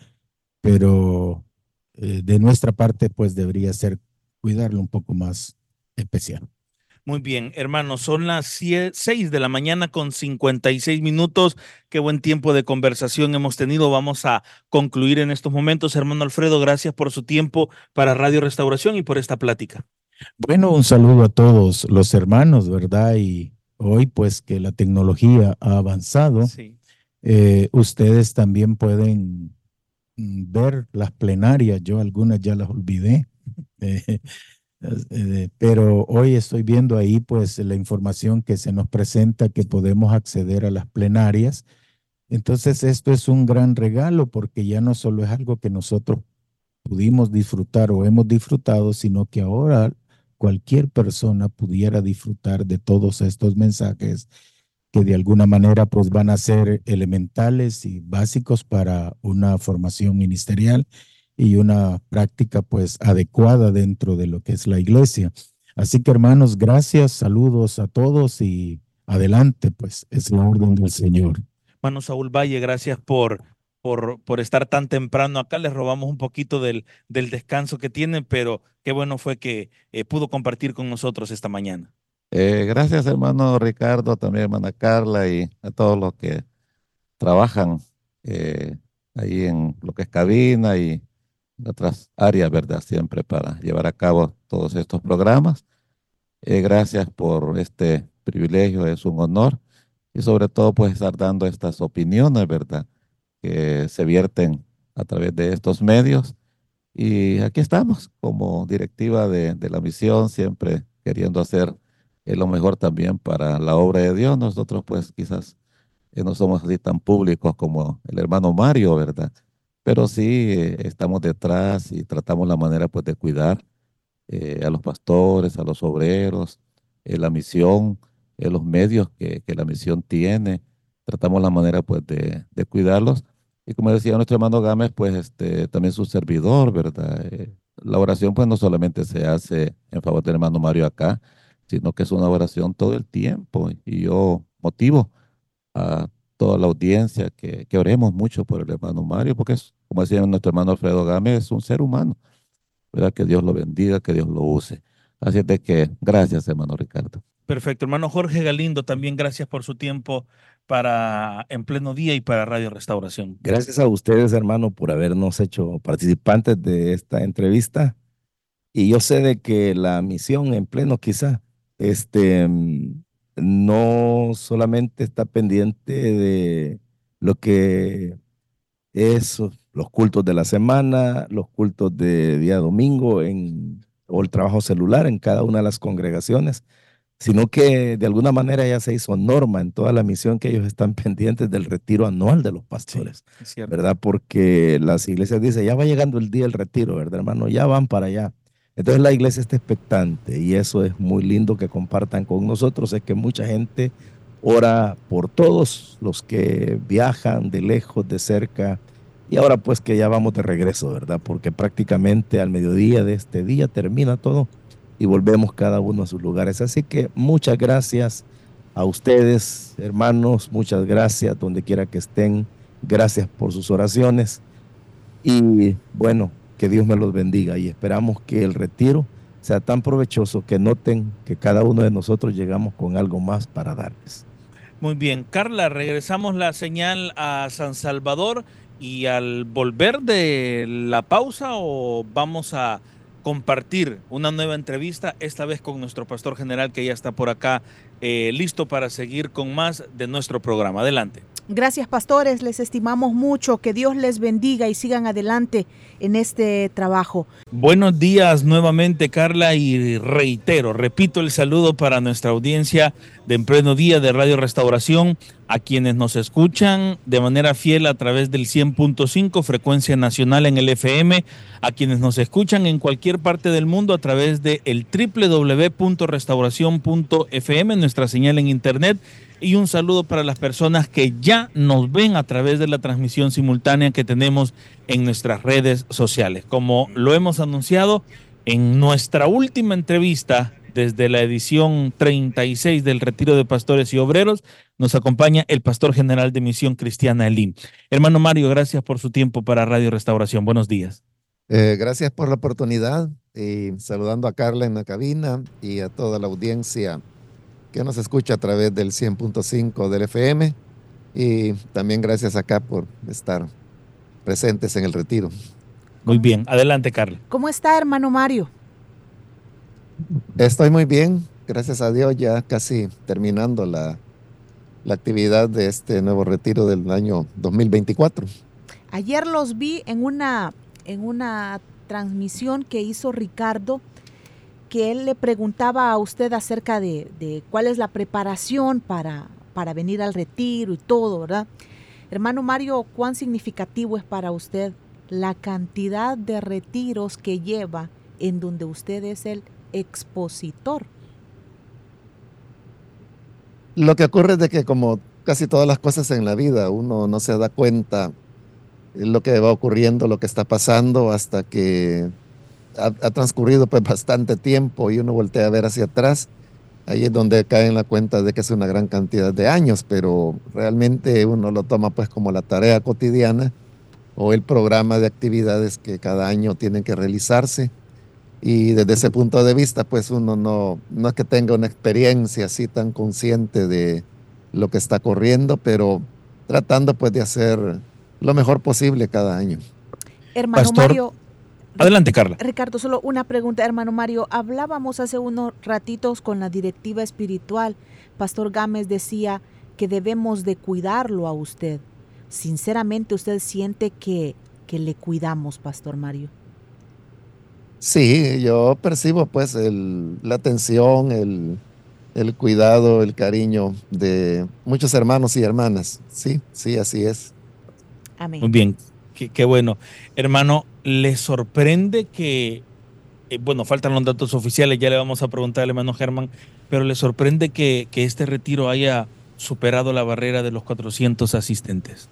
pero eh, de nuestra parte pues debería ser cuidarlo un poco más especial. Muy bien, hermanos, son las 6 de la mañana con 56 minutos. Qué buen tiempo de conversación hemos tenido. Vamos a concluir en estos momentos. Hermano Alfredo, gracias por su tiempo para Radio Restauración y por esta plática. Bueno, un saludo a todos los hermanos, ¿verdad? Y hoy pues que la tecnología ha avanzado, eh, ustedes también pueden mm, ver las plenarias. Yo algunas ya las olvidé. Eh, eh, pero hoy estoy viendo ahí pues la información que se nos presenta que podemos acceder a las plenarias. Entonces esto es un gran regalo porque ya no solo es algo que nosotros pudimos disfrutar o hemos disfrutado, sino que ahora cualquier persona pudiera disfrutar de todos estos mensajes que de alguna manera pues van a ser elementales y básicos para una formación ministerial y una práctica pues adecuada dentro de lo que es la iglesia. Así que hermanos, gracias, saludos a todos y adelante pues es la orden del Señor. Hermano Saúl Valle, gracias por, por, por estar tan temprano acá. Les robamos un poquito del, del descanso que tienen, pero qué bueno fue que eh, pudo compartir con nosotros esta mañana. Eh, gracias hermano Ricardo, también hermana Carla y a todos los que trabajan eh, ahí en lo que es cabina y otras áreas, ¿verdad? Siempre para llevar a cabo todos estos programas. Eh, gracias por este privilegio, es un honor. Y sobre todo, pues estar dando estas opiniones, ¿verdad? Que se vierten a través de estos medios. Y aquí estamos como directiva de, de la misión, siempre queriendo hacer eh, lo mejor también para la obra de Dios. Nosotros pues quizás eh, no somos así tan públicos como el hermano Mario, ¿verdad? Pero sí eh, estamos detrás y tratamos la manera pues de cuidar eh, a los pastores, a los obreros, eh, la misión, los medios que, que, la misión tiene, tratamos la manera pues de, de, cuidarlos. Y como decía nuestro hermano Gámez, pues este, también su servidor, ¿verdad? la oración pues no solamente se hace en favor del hermano Mario acá, sino que es una oración todo el tiempo. Y yo motivo a toda la audiencia, que, que, oremos mucho por el hermano Mario, porque es, como decía nuestro hermano Alfredo Gámez, es un ser humano. ¿verdad? Que Dios lo bendiga, que Dios lo use. Así es de que gracias, hermano Ricardo. Perfecto. Hermano Jorge Galindo, también gracias por su tiempo para En Pleno Día y para Radio Restauración. Gracias a ustedes, hermano, por habernos hecho participantes de esta entrevista. Y yo sé de que la misión en pleno quizá este, no solamente está pendiente de lo que es los cultos de la semana, los cultos de día domingo en, o el trabajo celular en cada una de las congregaciones, sino que de alguna manera ya se hizo norma en toda la misión que ellos están pendientes del retiro anual de los pastores, ¿verdad? Porque las iglesias dicen, ya va llegando el día del retiro, ¿verdad, hermano? Ya van para allá. Entonces la iglesia está expectante y eso es muy lindo que compartan con nosotros. Es que mucha gente ora por todos los que viajan de lejos, de cerca. Y ahora pues que ya vamos de regreso, ¿verdad? Porque prácticamente al mediodía de este día termina todo y volvemos cada uno a sus lugares. Así que muchas gracias a ustedes, hermanos, muchas gracias donde quiera que estén. Gracias por sus oraciones. Y bueno, que Dios me los bendiga y esperamos que el retiro sea tan provechoso que noten que cada uno de nosotros llegamos con algo más para darles. Muy bien, Carla, regresamos la señal a San Salvador y al volver de la pausa o vamos a compartir una nueva entrevista, esta vez con nuestro pastor general que ya está por acá, eh, listo para seguir con más de nuestro programa. Adelante. Gracias, pastores. Les estimamos mucho. Que Dios les bendiga y sigan adelante en este trabajo. Buenos días nuevamente, Carla, y reitero, repito el saludo para nuestra audiencia de En Pleno Día de Radio Restauración, a quienes nos escuchan de manera fiel a través del 100.5 frecuencia nacional en el FM, a quienes nos escuchan en cualquier parte del mundo a través de el www.restauración.fm, nuestra señal en internet y un saludo para las personas que ya nos ven a través de la transmisión simultánea que tenemos en nuestras redes sociales. Como lo hemos anunciado en nuestra última entrevista desde la edición 36 del Retiro de Pastores y Obreros, nos acompaña el pastor general de Misión Cristiana Elim. Hermano Mario, gracias por su tiempo para Radio Restauración. Buenos días. Eh, gracias por la oportunidad y saludando a Carla en la cabina y a toda la audiencia que nos escucha a través del 100.5 del FM y también gracias acá por estar presentes en el retiro. Muy bien, adelante Carla. ¿Cómo está hermano Mario? Estoy muy bien, gracias a Dios ya casi terminando la, la actividad de este nuevo retiro del año 2024. Ayer los vi en una, en una transmisión que hizo Ricardo que él le preguntaba a usted acerca de, cuál es la preparación para, para venir al retiro y todo, ¿verdad? Hermano Mario, ¿cuán significativo es para usted la cantidad de retiros que lleva en donde usted es el expositor? Lo que ocurre es de que como casi todas las cosas en la vida, uno no se da cuenta lo que va ocurriendo, lo que está pasando hasta que ha, transcurrido pues bastante tiempo y uno voltea a ver hacia atrás, ahí es donde cae en la cuenta de que es una gran cantidad de años, pero realmente uno lo toma pues como la tarea cotidiana o el programa de actividades que cada año tienen que realizarse. Y desde ese punto de vista, pues uno no, no es que tenga una experiencia así tan consciente de lo que está corriendo, pero tratando pues de hacer lo mejor posible cada año. Hermano Mario, Adelante, Carla. Ricardo, solo una pregunta, hermano Mario. Hablábamos hace unos ratitos con la directiva espiritual. Pastor Gámez decía que debemos de cuidarlo a usted. Sinceramente, ¿usted siente que, que le cuidamos, Pastor Mario? Sí, yo percibo pues el, la atención, el, el cuidado, el cariño de muchos hermanos y hermanas. Sí, sí, así es. Amén. Muy bien, qué, bueno. Hermano, ¿le sorprende que, eh, bueno, faltan los datos oficiales, ya le vamos a preguntar al hermano Germán, pero ¿le sorprende que, que este retiro haya superado la barrera de los 400 asistentes?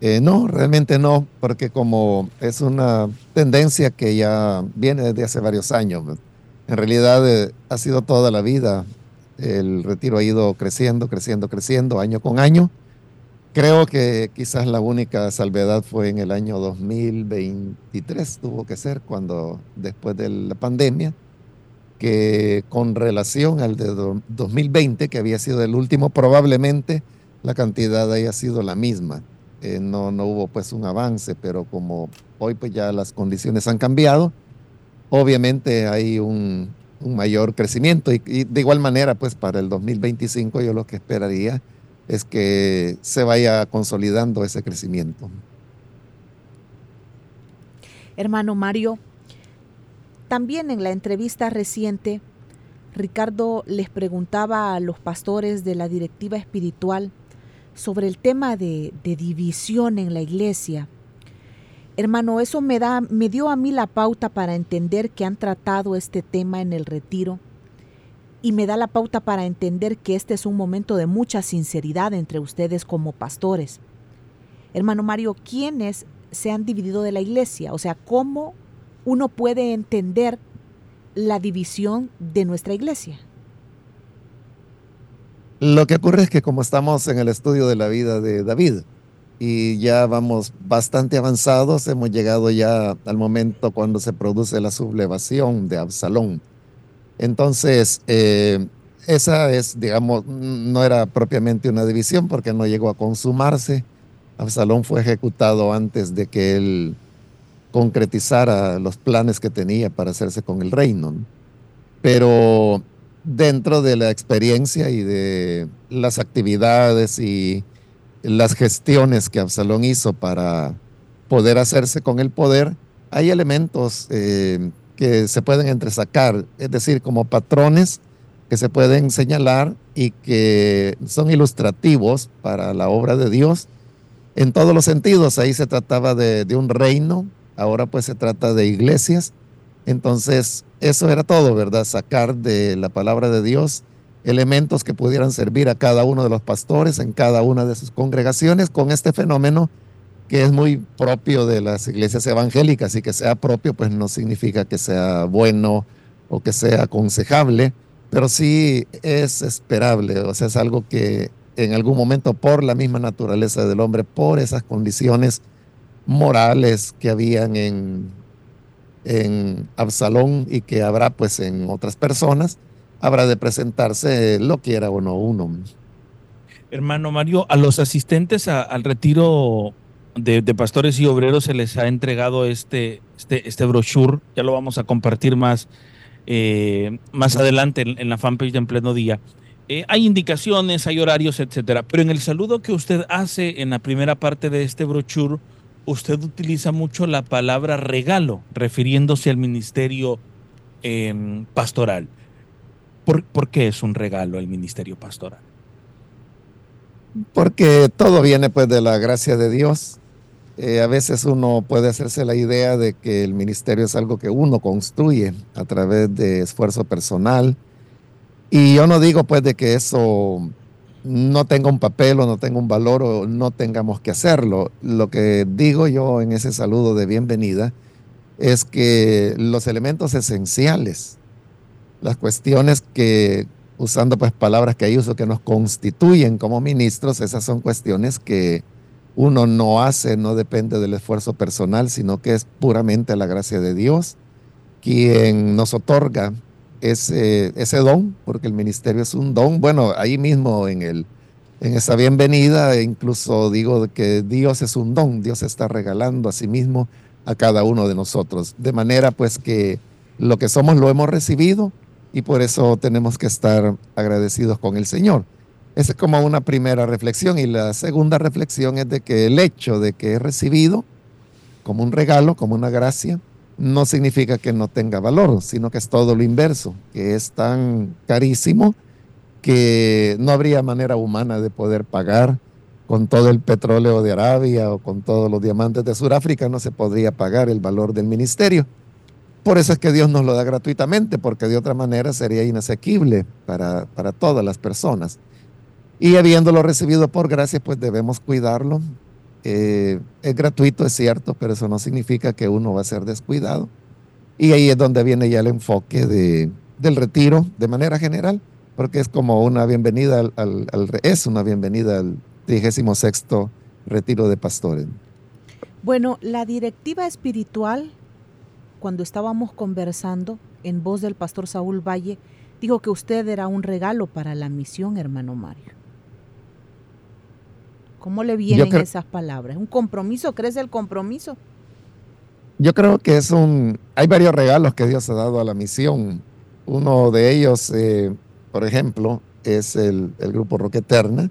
Eh, no, realmente no, porque como es una tendencia que ya viene desde hace varios años, en realidad eh, ha sido toda la vida. El retiro ha ido creciendo, creciendo, creciendo año con año Creo que quizás la única salvedad fue en el año 2023, tuvo que ser cuando después de la pandemia, que con relación al de 2020, que había sido el último, probablemente la cantidad haya sido la misma. Eh, no, no hubo pues un avance, pero como hoy pues ya las condiciones han cambiado, obviamente hay un, mayor crecimiento y, y de igual manera pues para el 2025 yo lo que esperaría es que se vaya consolidando ese crecimiento. Hermano Mario, también en la entrevista reciente, Ricardo les preguntaba a los pastores de la directiva espiritual sobre el tema de, división en la iglesia. Hermano, eso me, da, me dio a mí la pauta para entender que han tratado este tema en el retiro y me da la pauta para entender que este es un momento de mucha sinceridad entre ustedes como pastores. Hermano Mario, ¿quiénes se han dividido de la iglesia? O sea, ¿cómo uno puede entender la división de nuestra iglesia? Lo que ocurre es que como estamos en el estudio de la vida de David y ya vamos bastante avanzados, hemos llegado ya al momento cuando se produce la sublevación de Absalón entonces, eh, esa es, digamos, no era propiamente una división porque no llegó a consumarse. Absalón fue ejecutado antes de que él concretizara los planes que tenía para hacerse con el reino. Pero dentro de la experiencia y de las actividades y las gestiones que Absalón hizo para poder hacerse con el poder, hay elementos eh, que se pueden entresacar, es decir, como patrones que se pueden señalar y que son ilustrativos para la obra de Dios en todos los sentidos. Ahí se trataba de, de un reino, ahora pues se trata de iglesias. Entonces, eso era todo, ¿verdad? Sacar de la palabra de Dios elementos que pudieran servir a cada uno de los pastores en cada una de sus congregaciones con este fenómeno que es muy propio de las iglesias evangélicas y que sea propio, pues no significa que sea bueno o que sea aconsejable, pero sí es esperable, o sea, es algo que en algún momento por la misma naturaleza del hombre, por esas condiciones morales que habían en, en Absalón y que habrá pues en otras personas, habrá de presentarse lo quiera o no uno. Hermano Mario, a los asistentes al retiro de, pastores y obreros se les ha entregado este, este, este brochure, ya lo vamos a compartir más, eh, más adelante en, la fanpage de En Pleno Día. Eh, hay indicaciones, hay horarios, etcétera, pero en el saludo que usted hace en la primera parte de este brochure, usted utiliza mucho la palabra regalo, refiriéndose al ministerio em, pastoral. ¿Por, ¿Por qué es un regalo el ministerio pastoral? Porque todo viene pues de la gracia de Dios eh, a veces uno puede hacerse la idea de que el ministerio es algo que uno construye a través de esfuerzo personal. Y yo no digo pues de que eso no tenga un papel o no tenga un valor o no tengamos que hacerlo. Lo que digo yo en ese saludo de bienvenida es que los elementos esenciales, las cuestiones que, usando pues palabras que hay uso que nos constituyen como ministros, esas son cuestiones que uno no hace, no depende del esfuerzo personal, sino que es puramente la gracia de Dios quien nos otorga ese, ese don, porque el ministerio es un don. Bueno, ahí mismo en, el, en esa bienvenida, incluso digo que Dios es un don, Dios está regalando a sí mismo a cada uno de nosotros. De manera pues que lo que somos lo hemos recibido y por eso tenemos que estar agradecidos con el Señor. Esa es como una primera reflexión. Y la segunda reflexión es de que el hecho de que he recibido como un regalo, como una gracia, no significa que no tenga valor, sino que es todo lo inverso, que es tan carísimo que no habría manera humana de poder pagar con todo el petróleo de Arabia o con todos los diamantes de Sudáfrica, no se podría pagar el valor del ministerio. Por eso es que Dios nos lo da gratuitamente, porque de otra manera sería inasequible para, para todas las personas. Y habiéndolo recibido por gracia, pues debemos cuidarlo. Eh, es gratuito, es cierto, pero eso no significa que uno va a ser descuidado. Y ahí es donde viene ya el enfoque de, del retiro de manera general, porque es como una bienvenida al, al, es una bienvenida al 36 retiro de pastores. Bueno, la directiva espiritual, cuando estábamos conversando en voz del pastor Saúl Valle, dijo que usted era un regalo para la misión, hermano Mario. ¿Cómo le vienen esas palabras? ¿Un compromiso? ¿Crees el compromiso? Yo creo que es un... Hay varios regalos que Dios ha dado a la misión. Uno de ellos, eh, por ejemplo, es el, el grupo Roque Eterna,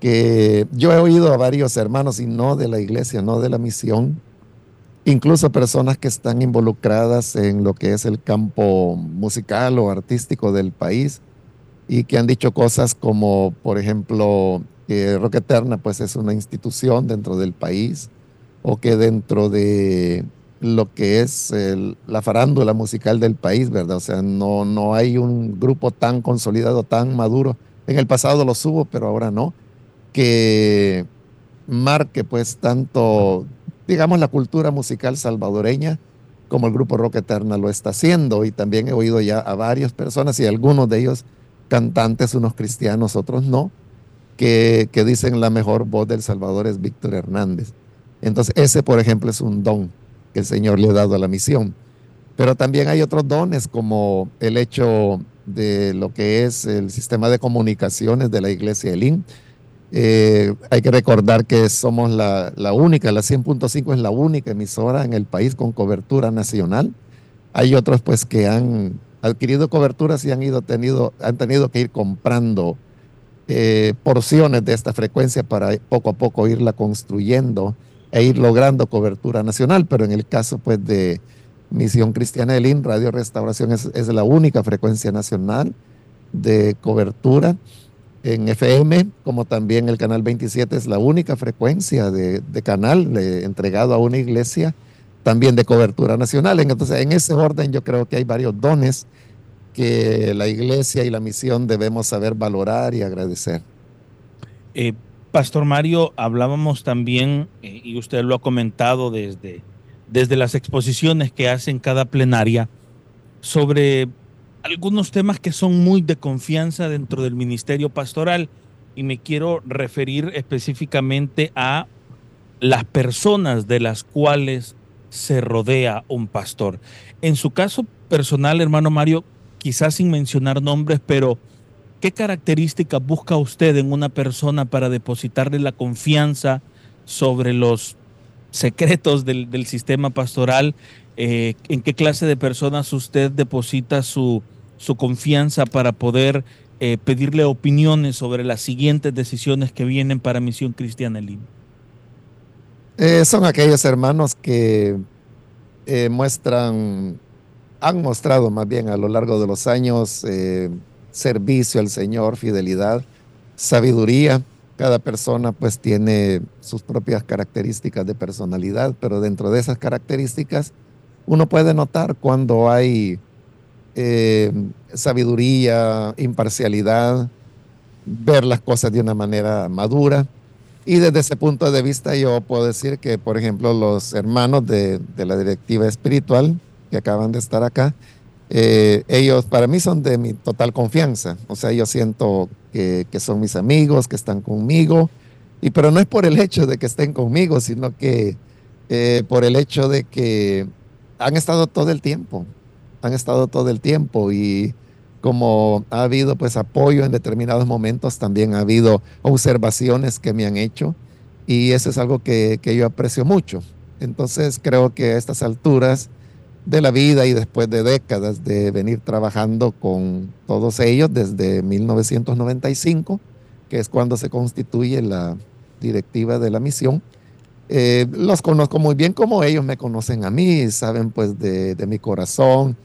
que yo he oído a varios hermanos, y no de la iglesia, no de la misión, incluso personas que están involucradas en lo que es el campo musical o artístico del país y que han dicho cosas como, por ejemplo, que Roca Eterna pues es una institución dentro del país o que dentro de lo que es la farándula musical del país, ¿verdad? O sea, no, no hay un grupo tan consolidado, tan maduro. En el pasado lo hubo, pero ahora no, que marque pues tanto, digamos, la cultura musical salvadoreña como el grupo Roca Eterna lo está haciendo. Y también he oído ya a varias personas y algunos de ellos cantantes, unos cristianos, otros no, que, dicen la mejor voz del Salvador es Víctor Hernández. Entonces, ese, por ejemplo, es un don que el Señor le ha dado a la misión. Pero también hay otros dones, como el hecho de lo que es el sistema de comunicaciones de la iglesia Elín, Eh, hay que recordar que somos la, la única, la 100.5 es la única emisora en el país con cobertura nacional. Hay otros pues que han adquirido coberturas y han, ido, tenido, han tenido que ir comprando eh, porciones de esta frecuencia para poco a poco irla construyendo e ir logrando cobertura nacional, pero en el caso pues de Misión Cristiana del IN, Radio Restauración es, es la única frecuencia nacional de cobertura en FM, como también el canal 27 es la única frecuencia de, de canal entregado a una iglesia, también de cobertura nacional. Entonces, en ese orden yo creo que hay varios dones que la iglesia y la misión debemos saber valorar y agradecer. Eh, Pastor Mario, hablábamos también, eh, y usted lo ha comentado desde, desde las exposiciones que hace en cada plenaria, sobre algunos temas que son muy de confianza dentro del ministerio pastoral y me quiero referir específicamente a las personas de las cuales se rodea un pastor. En su caso personal, hermano Mario, quizás sin mencionar nombres, pero ¿qué características busca usted en una persona para depositarle la confianza sobre los secretos del, sistema pastoral eh, en qué clase de personas usted deposita su, su confianza para poder eh, pedirle opiniones sobre las siguientes decisiones que vienen para Misión Cristiana Lima. Eh, son aquellos hermanos que muestran, han mostrado más bien a lo largo de los años eh, servicio al Señor, fidelidad, sabiduría. Cada persona pues tiene sus propias características de personalidad, pero dentro de esas características uno puede notar cuando hay eh, sabiduría, imparcialidad, ver las cosas de una manera madura. Y desde ese punto de vista yo puedo decir que, por ejemplo, los hermanos de, de la directiva espiritual que acaban de estar acá, eh, ellos para mí son de mi total confianza. O sea, yo siento que, que, son mis amigos, que están conmigo. Y pero no es por el hecho de que estén conmigo, sino que eh, por el hecho de que han estado todo el tiempo, han estado todo el tiempo y como ha habido pues apoyo en determinados momentos, también ha habido observaciones que me han hecho y eso es algo que, que yo aprecio mucho. Entonces creo que a estas alturas de la vida y después de décadas de venir trabajando con todos ellos desde 1995, que es cuando se constituye la directiva de la misión, eh, los conozco muy bien como ellos me conocen a mí, saben pues de, de mi corazón,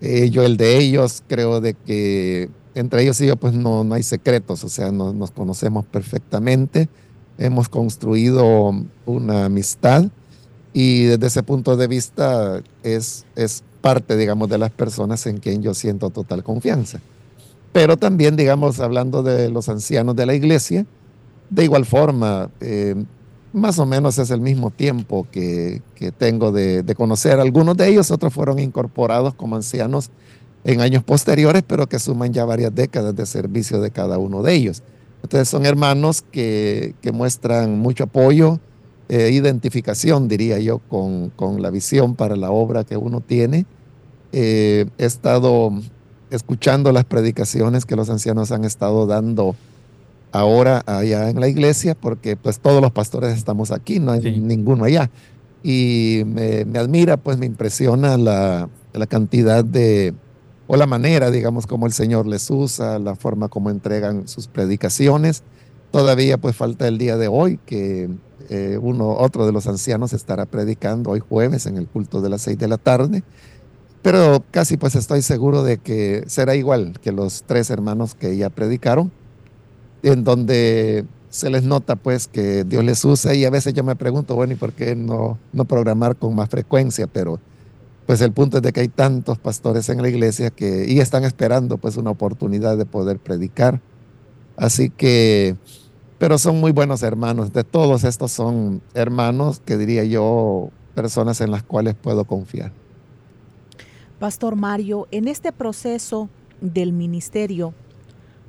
eh, yo el de ellos, creo de que entre ellos y yo pues no, no hay secretos, o sea, no, nos conocemos perfectamente, hemos construido una amistad y desde ese punto de vista es, es parte, digamos, de las personas en quien yo siento total confianza. Pero también, digamos, hablando de los ancianos de la iglesia, de igual forma, eh, más o menos es el mismo tiempo que, que tengo de, de, conocer. Algunos de ellos, otros fueron incorporados como ancianos en años posteriores, pero que suman ya varias décadas de servicio de cada uno de ellos. Entonces son hermanos que, que muestran mucho apoyo, eh, identificación, diría yo, con, con, la visión para la obra que uno tiene. Eh, he estado escuchando las predicaciones que los ancianos han estado dando ahora allá en la iglesia, porque pues todos los pastores estamos aquí, no hay sí. ninguno allá. Y me, me, admira, pues me impresiona la, la, cantidad de, o la manera, digamos, como el Señor les usa, la forma como entregan sus predicaciones. Todavía pues falta el día de hoy que eh, uno, otro de los ancianos estará predicando hoy jueves en el culto de las seis de la tarde. Pero casi pues estoy seguro de que será igual que los tres hermanos que ya predicaron en donde se les nota pues que Dios les usa y a veces yo me pregunto, bueno, ¿y por qué no, no programar con más frecuencia? Pero pues el punto es de que hay tantos pastores en la iglesia que y están esperando pues una oportunidad de poder predicar. Así que, pero son muy buenos hermanos. De todos estos son hermanos que diría yo, personas en las cuales puedo confiar. Pastor Mario, en este proceso del ministerio,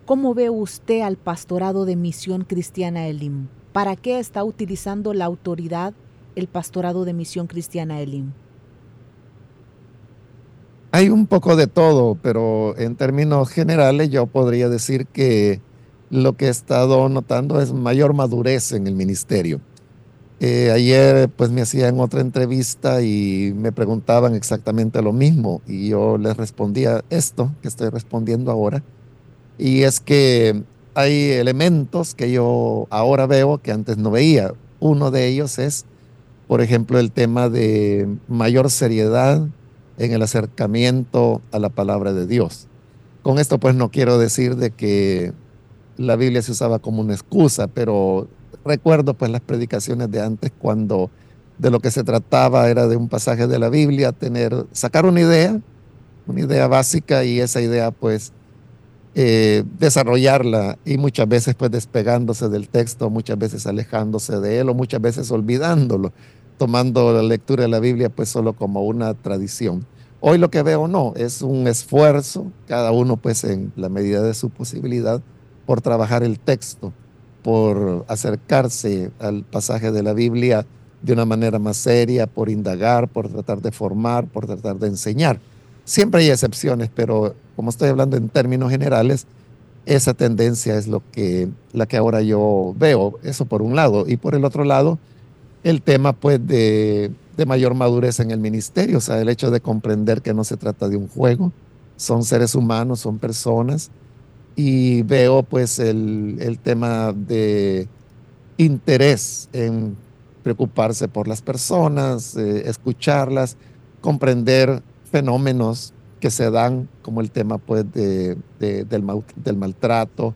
¿Cómo ve usted al pastorado de Misión Cristiana Elim? ¿Para qué está utilizando la autoridad el pastorado de Misión Cristiana Elim? Hay un poco de todo, pero en términos generales yo podría decir que lo que he estado notando es mayor madurez en el ministerio. Eh, ayer pues me hacían otra entrevista y me preguntaban exactamente lo mismo y yo les respondía esto que estoy respondiendo ahora. Y es que hay elementos que yo ahora veo que antes no veía. Uno de ellos es, por ejemplo, el tema de mayor seriedad en el acercamiento a la palabra de Dios. Con esto pues no quiero decir de que la Biblia se usaba como una excusa, pero recuerdo pues las predicaciones de antes cuando de lo que se trataba era de un pasaje de la Biblia, tener, sacar una idea, una idea básica y esa idea pues eh, desarrollarla y muchas veces pues despegándose del texto, muchas veces alejándose de él o muchas veces olvidándolo, tomando la lectura de la Biblia pues solo como una tradición. Hoy lo que veo no, es un esfuerzo, cada uno pues en la medida de su posibilidad, por trabajar el texto, por acercarse al pasaje de la Biblia de una manera más seria, por indagar, por tratar de formar, por tratar de enseñar. Siempre hay excepciones, pero como estoy hablando en términos generales, esa tendencia es lo que, la que ahora yo veo, eso por un lado. Y por el otro lado, el tema pues de, de mayor madurez en el ministerio, o sea, el hecho de comprender que no se trata de un juego, son seres humanos, son personas, y veo pues el, el tema de interés en preocuparse por las personas, eh, escucharlas, comprender fenómenos que se dan, como el tema pues de, del, del maltrato,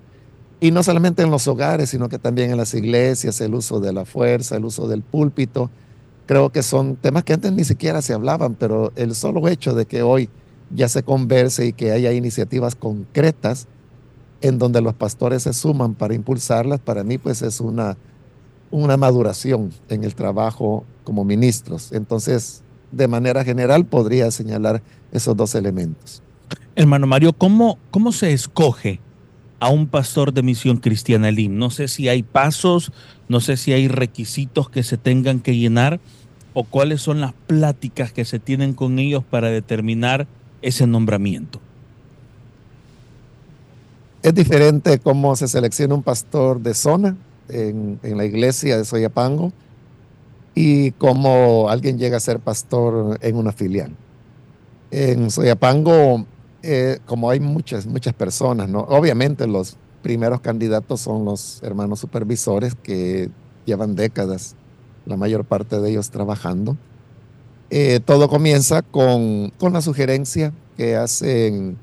y no solamente en los hogares, sino que también en las iglesias, el uso de la fuerza, el uso del púlpito. Creo que son temas que antes ni siquiera se hablaban, pero el solo hecho de que hoy ya se converse y que haya iniciativas concretas en donde los pastores se suman para impulsarlas, para mí pues es una, una maduración en el trabajo como ministros. Entonces, de manera general podría señalar esos dos elementos. Hermano Mario, ¿cómo, cómo se escoge a un pastor de misión cristiana LIM? No sé si hay pasos, no sé si hay requisitos que se tengan que llenar o cuáles son las pláticas que se tienen con ellos para determinar ese nombramiento. Es diferente cómo se selecciona un pastor de zona en, en la iglesia de Soyapango y cómo alguien llega a ser pastor en una filial. En Soyapango, eh, como hay muchas, muchas personas, ¿no? obviamente los primeros candidatos son los hermanos supervisores que llevan décadas, la mayor parte de ellos trabajando. Eh, todo comienza con, con la sugerencia que hacen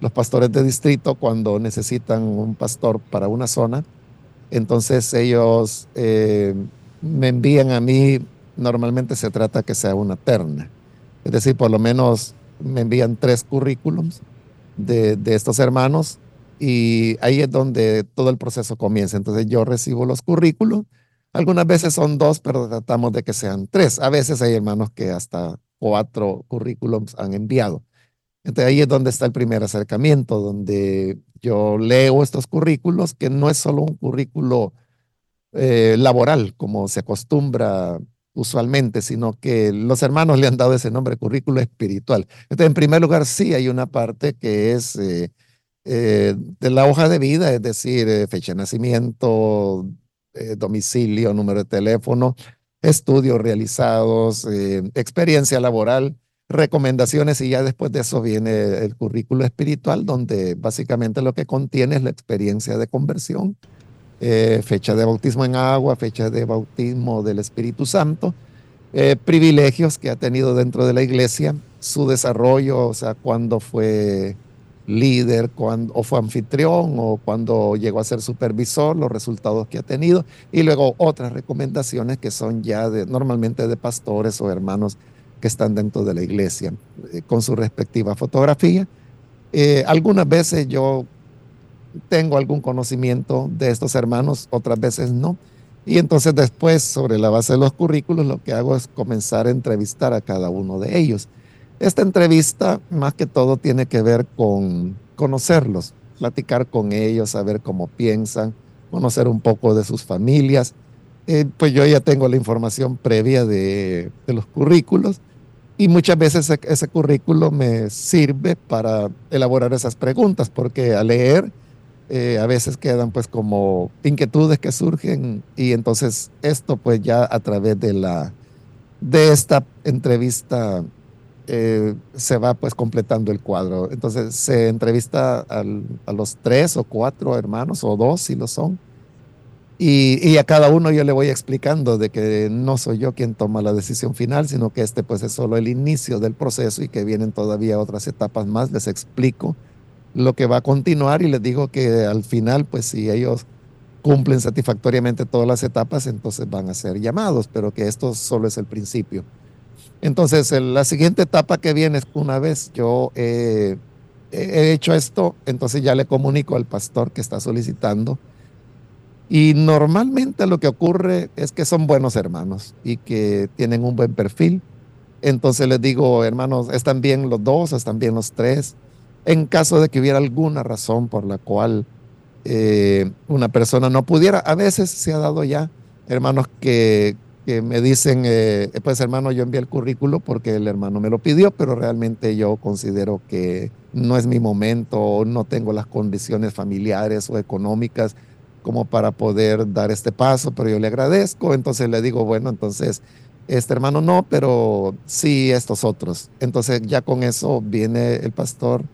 los pastores de distrito cuando necesitan un pastor para una zona. Entonces ellos eh, me envían a mí, normalmente se trata que sea una terna. Es decir, por lo menos me envían tres currículums de, de estos hermanos y ahí es donde todo el proceso comienza. Entonces yo recibo los currículos. Algunas veces son dos, pero tratamos de que sean tres. A veces hay hermanos que hasta cuatro currículums han enviado. Entonces ahí es donde está el primer acercamiento, donde yo leo estos currículos, que no es solo un currículo eh, laboral, como se acostumbra usualmente, sino que los hermanos le han dado ese nombre, currículo espiritual. Entonces, en primer lugar, sí hay una parte que es eh, eh, de la hoja de vida, es decir, fecha de nacimiento, domicilio, número de teléfono, estudios realizados, experiencia laboral recomendaciones y ya después de eso viene el currículo espiritual, donde básicamente lo que contiene es la experiencia de conversión, eh, fecha de bautismo en agua, fecha de bautismo del Espíritu Santo, eh, privilegios que ha tenido dentro de la iglesia, su desarrollo, o sea, cuando fue líder, cuando, o fue anfitrión, o cuando llegó a ser supervisor, los resultados que ha tenido, y luego otras recomendaciones que son ya de, normalmente de pastores o hermanos que están dentro de la iglesia eh, con su respectiva fotografía. Eh, algunas veces yo tengo algún conocimiento de estos hermanos, otras veces no. Y entonces después, sobre la base de los currículos, lo que hago es comenzar a entrevistar a cada uno de ellos. Esta entrevista, más que todo, tiene que ver con conocerlos, platicar con ellos, saber cómo piensan, conocer un poco de sus familias. Eh, pues yo ya tengo la información previa de, los currículos y muchas veces ese, currículo me sirve para elaborar esas preguntas, porque al leer eh, a veces quedan pues como inquietudes que surgen y entonces esto pues ya a través de la de esta entrevista eh, se va pues completando el cuadro. Entonces se entrevista a los tres o cuatro hermanos o dos si lo son. Y, a cada uno yo le voy explicando de que no soy yo quien toma la decisión final, sino que este pues es solo el inicio del proceso y que vienen todavía otras etapas más. Les explico lo que va a continuar y les digo que al final pues si ellos cumplen satisfactoriamente todas las etapas, entonces van a ser llamados, pero que esto solo es el principio. Entonces, la siguiente etapa que viene es una vez yo he hecho esto, entonces ya le comunico al pastor que está solicitando. Y normalmente lo que ocurre es que son buenos hermanos y que tienen un buen perfil. Entonces les digo, hermanos, ¿están bien los dos? ¿Están bien los tres? En caso de que hubiera alguna razón por la cual eh, una persona no pudiera, a veces se ha dado ya hermanos que, que me dicen, eh, pues hermano, yo envié el currículo porque el hermano me lo pidió, pero realmente yo considero que no es mi momento, no tengo las condiciones familiares o económicas como para poder dar este paso, pero yo le agradezco, entonces le digo, bueno, entonces este hermano no, pero sí estos otros. Entonces ya con eso viene el pastor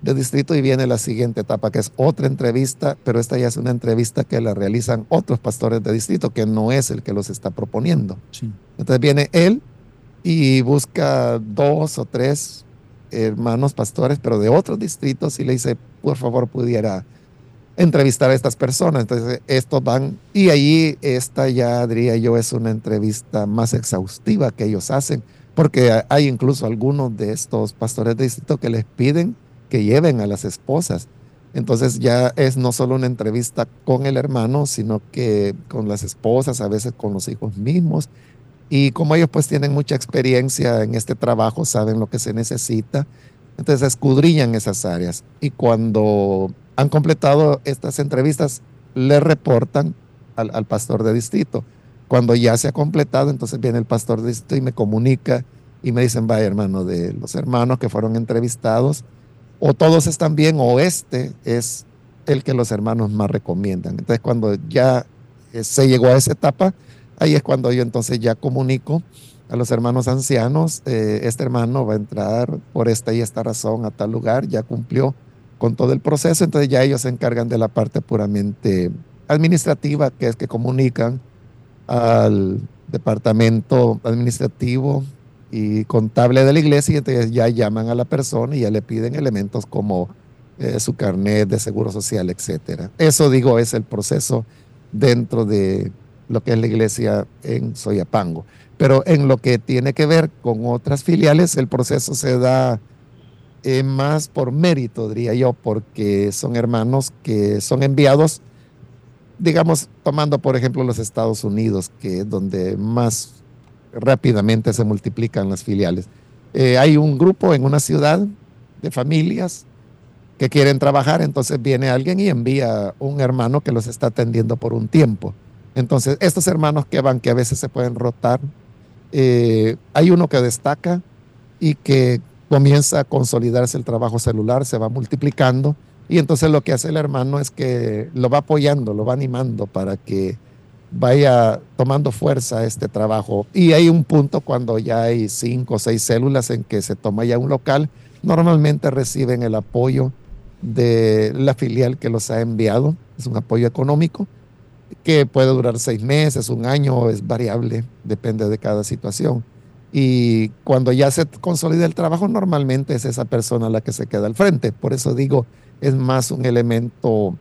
de distrito y viene la siguiente etapa, que es otra entrevista, pero esta ya es una entrevista que la realizan otros pastores de distrito, que no es el que los está proponiendo. Entonces viene él y busca dos o tres hermanos pastores, pero de otros distritos, y le dice, por favor, pudiera entrevistar a estas personas. Entonces, estos van, y ahí esta ya diría yo es una entrevista más exhaustiva que ellos hacen, porque hay incluso algunos de estos pastores de distrito que les piden que lleven a las esposas. Entonces ya es no solo una entrevista con el hermano, sino que con las esposas, a veces con los hijos mismos. Y como ellos pues tienen mucha experiencia en este trabajo, saben lo que se necesita, entonces escudrillan esas áreas. Y cuando han completado estas entrevistas, le reportan al, pastor de distrito. Cuando ya se ha completado, entonces viene el pastor de distrito y me comunica y me dicen, vaya hermano, de los hermanos que fueron entrevistados, o todos están bien o este es el que los hermanos más recomiendan. Entonces cuando ya eh, se llegó a esa etapa, ahí es cuando yo entonces ya comunico a los hermanos ancianos, eh, este hermano va a entrar por esta y esta razón a tal lugar, ya cumplió con todo el proceso, entonces ya ellos se encargan de la parte puramente administrativa, que es que comunican al departamento administrativo y contable de la iglesia y entonces ya llaman a la persona y ya le piden elementos como eh, su carnet de seguro social, etcétera. Eso digo es el proceso dentro de lo que es la iglesia en Soyapango. Pero en lo que tiene que ver con otras filiales, el proceso se da eh, más por mérito, diría yo, porque son hermanos que son enviados, digamos, tomando por ejemplo los Estados Unidos, que es donde más rápidamente se multiplican las filiales. Eh, hay un grupo en una ciudad de familias que quieren trabajar, entonces viene alguien y envía un hermano que los está atendiendo por un tiempo. Entonces, estos hermanos que van, que a veces se pueden rotar, eh, hay uno que destaca y que comienza a consolidarse el trabajo celular, se va multiplicando, y entonces lo que hace el hermano es que lo va apoyando, lo va animando para que vaya tomando fuerza este trabajo. Y hay un punto cuando ya hay cinco o seis células en que se toma ya un local, normalmente reciben el apoyo de la filial que los ha enviado, es un apoyo económico que puede durar seis meses, un año, es variable, depende de cada situación. Y cuando ya se consolida el trabajo, normalmente es esa persona la que se queda al frente. Por eso digo, es más un elemento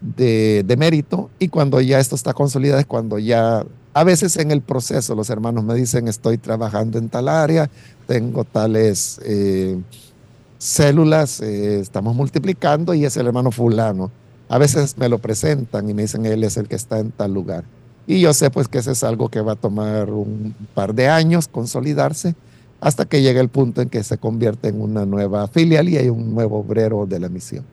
de, mérito y cuando ya esto está consolidado es cuando ya, a veces en el proceso los hermanos me dicen estoy trabajando en tal área, tengo tales eh, células, eh, estamos multiplicando y es el hermano fulano. A veces me lo presentan y me dicen él es el que está en tal lugar. Y yo sé pues que eso es algo que va a tomar un par de años consolidarse hasta que llegue el punto en que se convierte en una nueva filial y hay un nuevo obrero de la misión.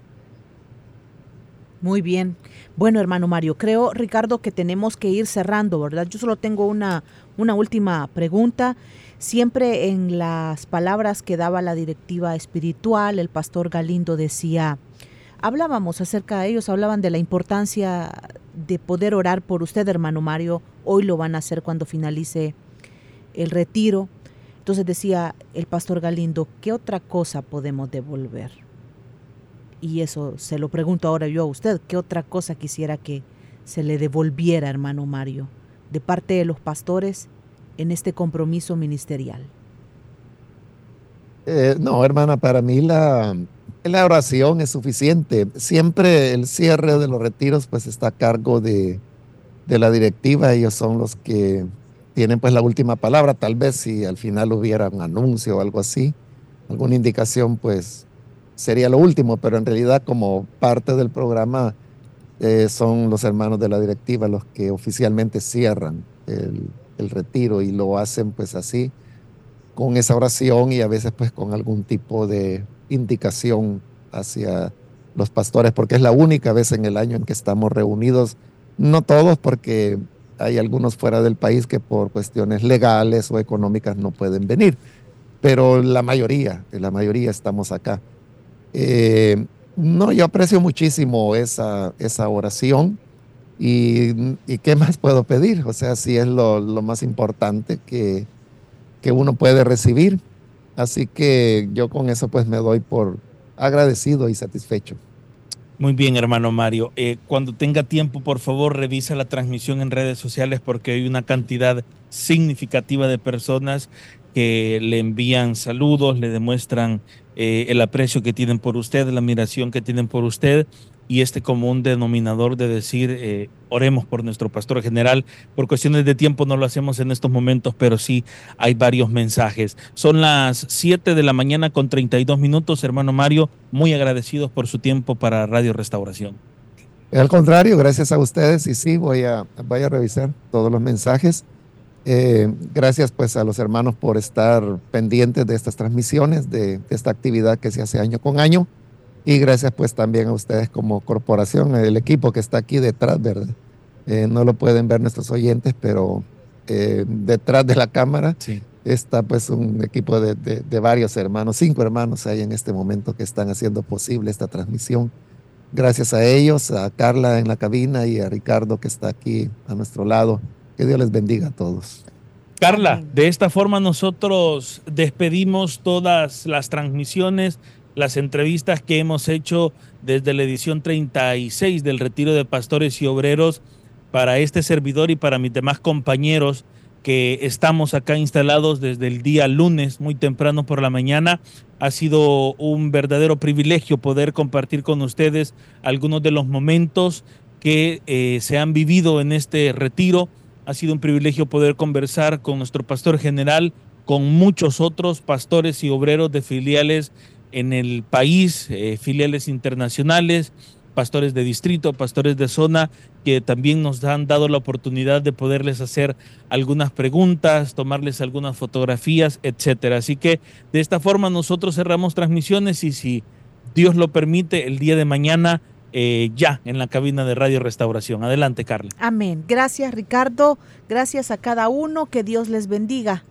Muy bien. Bueno, hermano Mario, creo, Ricardo, que tenemos que ir cerrando, ¿verdad? Yo solo tengo una, una última pregunta. Siempre en las palabras que daba la directiva espiritual, el pastor Galindo decía, hablábamos acerca de ellos, hablaban de la importancia de poder orar por usted, hermano Mario. Hoy lo van a hacer cuando finalice el retiro. Entonces decía el pastor Galindo, ¿qué otra cosa podemos devolver? Y eso se lo pregunto ahora yo a usted, ¿qué otra cosa quisiera que se le devolviera, hermano Mario, de parte de los pastores en este compromiso ministerial? Eh, no, hermana, para mí la, la oración es suficiente. Siempre el cierre de los retiros pues está a cargo de, de la directiva. Ellos son los que tienen pues la última palabra. Tal vez si al final hubiera un anuncio o algo así, alguna indicación pues sería lo último, pero en realidad como parte del programa eh, son los hermanos de la directiva los que oficialmente cierran el, el retiro y lo hacen pues así con esa oración y a veces pues con algún tipo de indicación hacia los pastores, porque es la única vez en el año en que estamos reunidos, no todos porque hay algunos fuera del país que por cuestiones legales o económicas no pueden venir, pero la mayoría, la mayoría estamos acá. Eh, no, yo aprecio muchísimo esa, esa oración y, qué más puedo pedir, o sea, si es lo, lo más importante que, que uno puede recibir. Así que yo con eso pues me doy por agradecido y satisfecho. Muy bien, hermano Mario. Eh, cuando tenga tiempo, por favor, revisa la transmisión en redes sociales porque hay una cantidad significativa de personas que le envían saludos, le demuestran eh, el aprecio que tienen por usted, la admiración que tienen por usted y este común denominador de decir, eh, oremos por nuestro pastor general. Por cuestiones de tiempo no lo hacemos en estos momentos, pero sí hay varios mensajes. Son las 7 de la mañana con 32 minutos, hermano Mario, muy agradecidos por su tiempo para Radio Restauración. Al contrario, gracias a ustedes y sí, voy a, voy a revisar todos los mensajes. Eh, gracias pues a los hermanos por estar pendientes de estas transmisiones, de, de esta actividad que se hace año con año. Y gracias pues también a ustedes como corporación, el equipo que está aquí detrás, ¿verdad? Eh, no lo pueden ver nuestros oyentes, pero eh, detrás de la cámara Sí. está pues un equipo de, de- de varios hermanos, cinco hermanos hay en este momento que están haciendo posible esta transmisión. Gracias a ellos, a Carla en la cabina y a Ricardo que está aquí a nuestro lado. Que Dios les bendiga a todos. Carla, de esta forma nosotros despedimos todas las transmisiones, las entrevistas que hemos hecho desde la edición 36 del Retiro de Pastores y Obreros para este servidor y para mis demás compañeros que estamos acá instalados desde el día lunes, muy temprano por la mañana. Ha sido un verdadero privilegio poder compartir con ustedes algunos de los momentos que eh, se han vivido en este retiro. Ha sido un privilegio poder conversar con nuestro pastor general, con muchos otros pastores y obreros de filiales en el país, eh, filiales internacionales, pastores de distrito, pastores de zona, que también nos han dado la oportunidad de poderles hacer algunas preguntas, tomarles algunas fotografías, etcétera. Así que de esta forma nosotros cerramos transmisiones y si Dios lo permite, el día de mañana eh, ya en la cabina de Radio Restauración. Adelante, Carla. Amén. Gracias Ricardo, gracias a cada uno, que Dios les bendiga.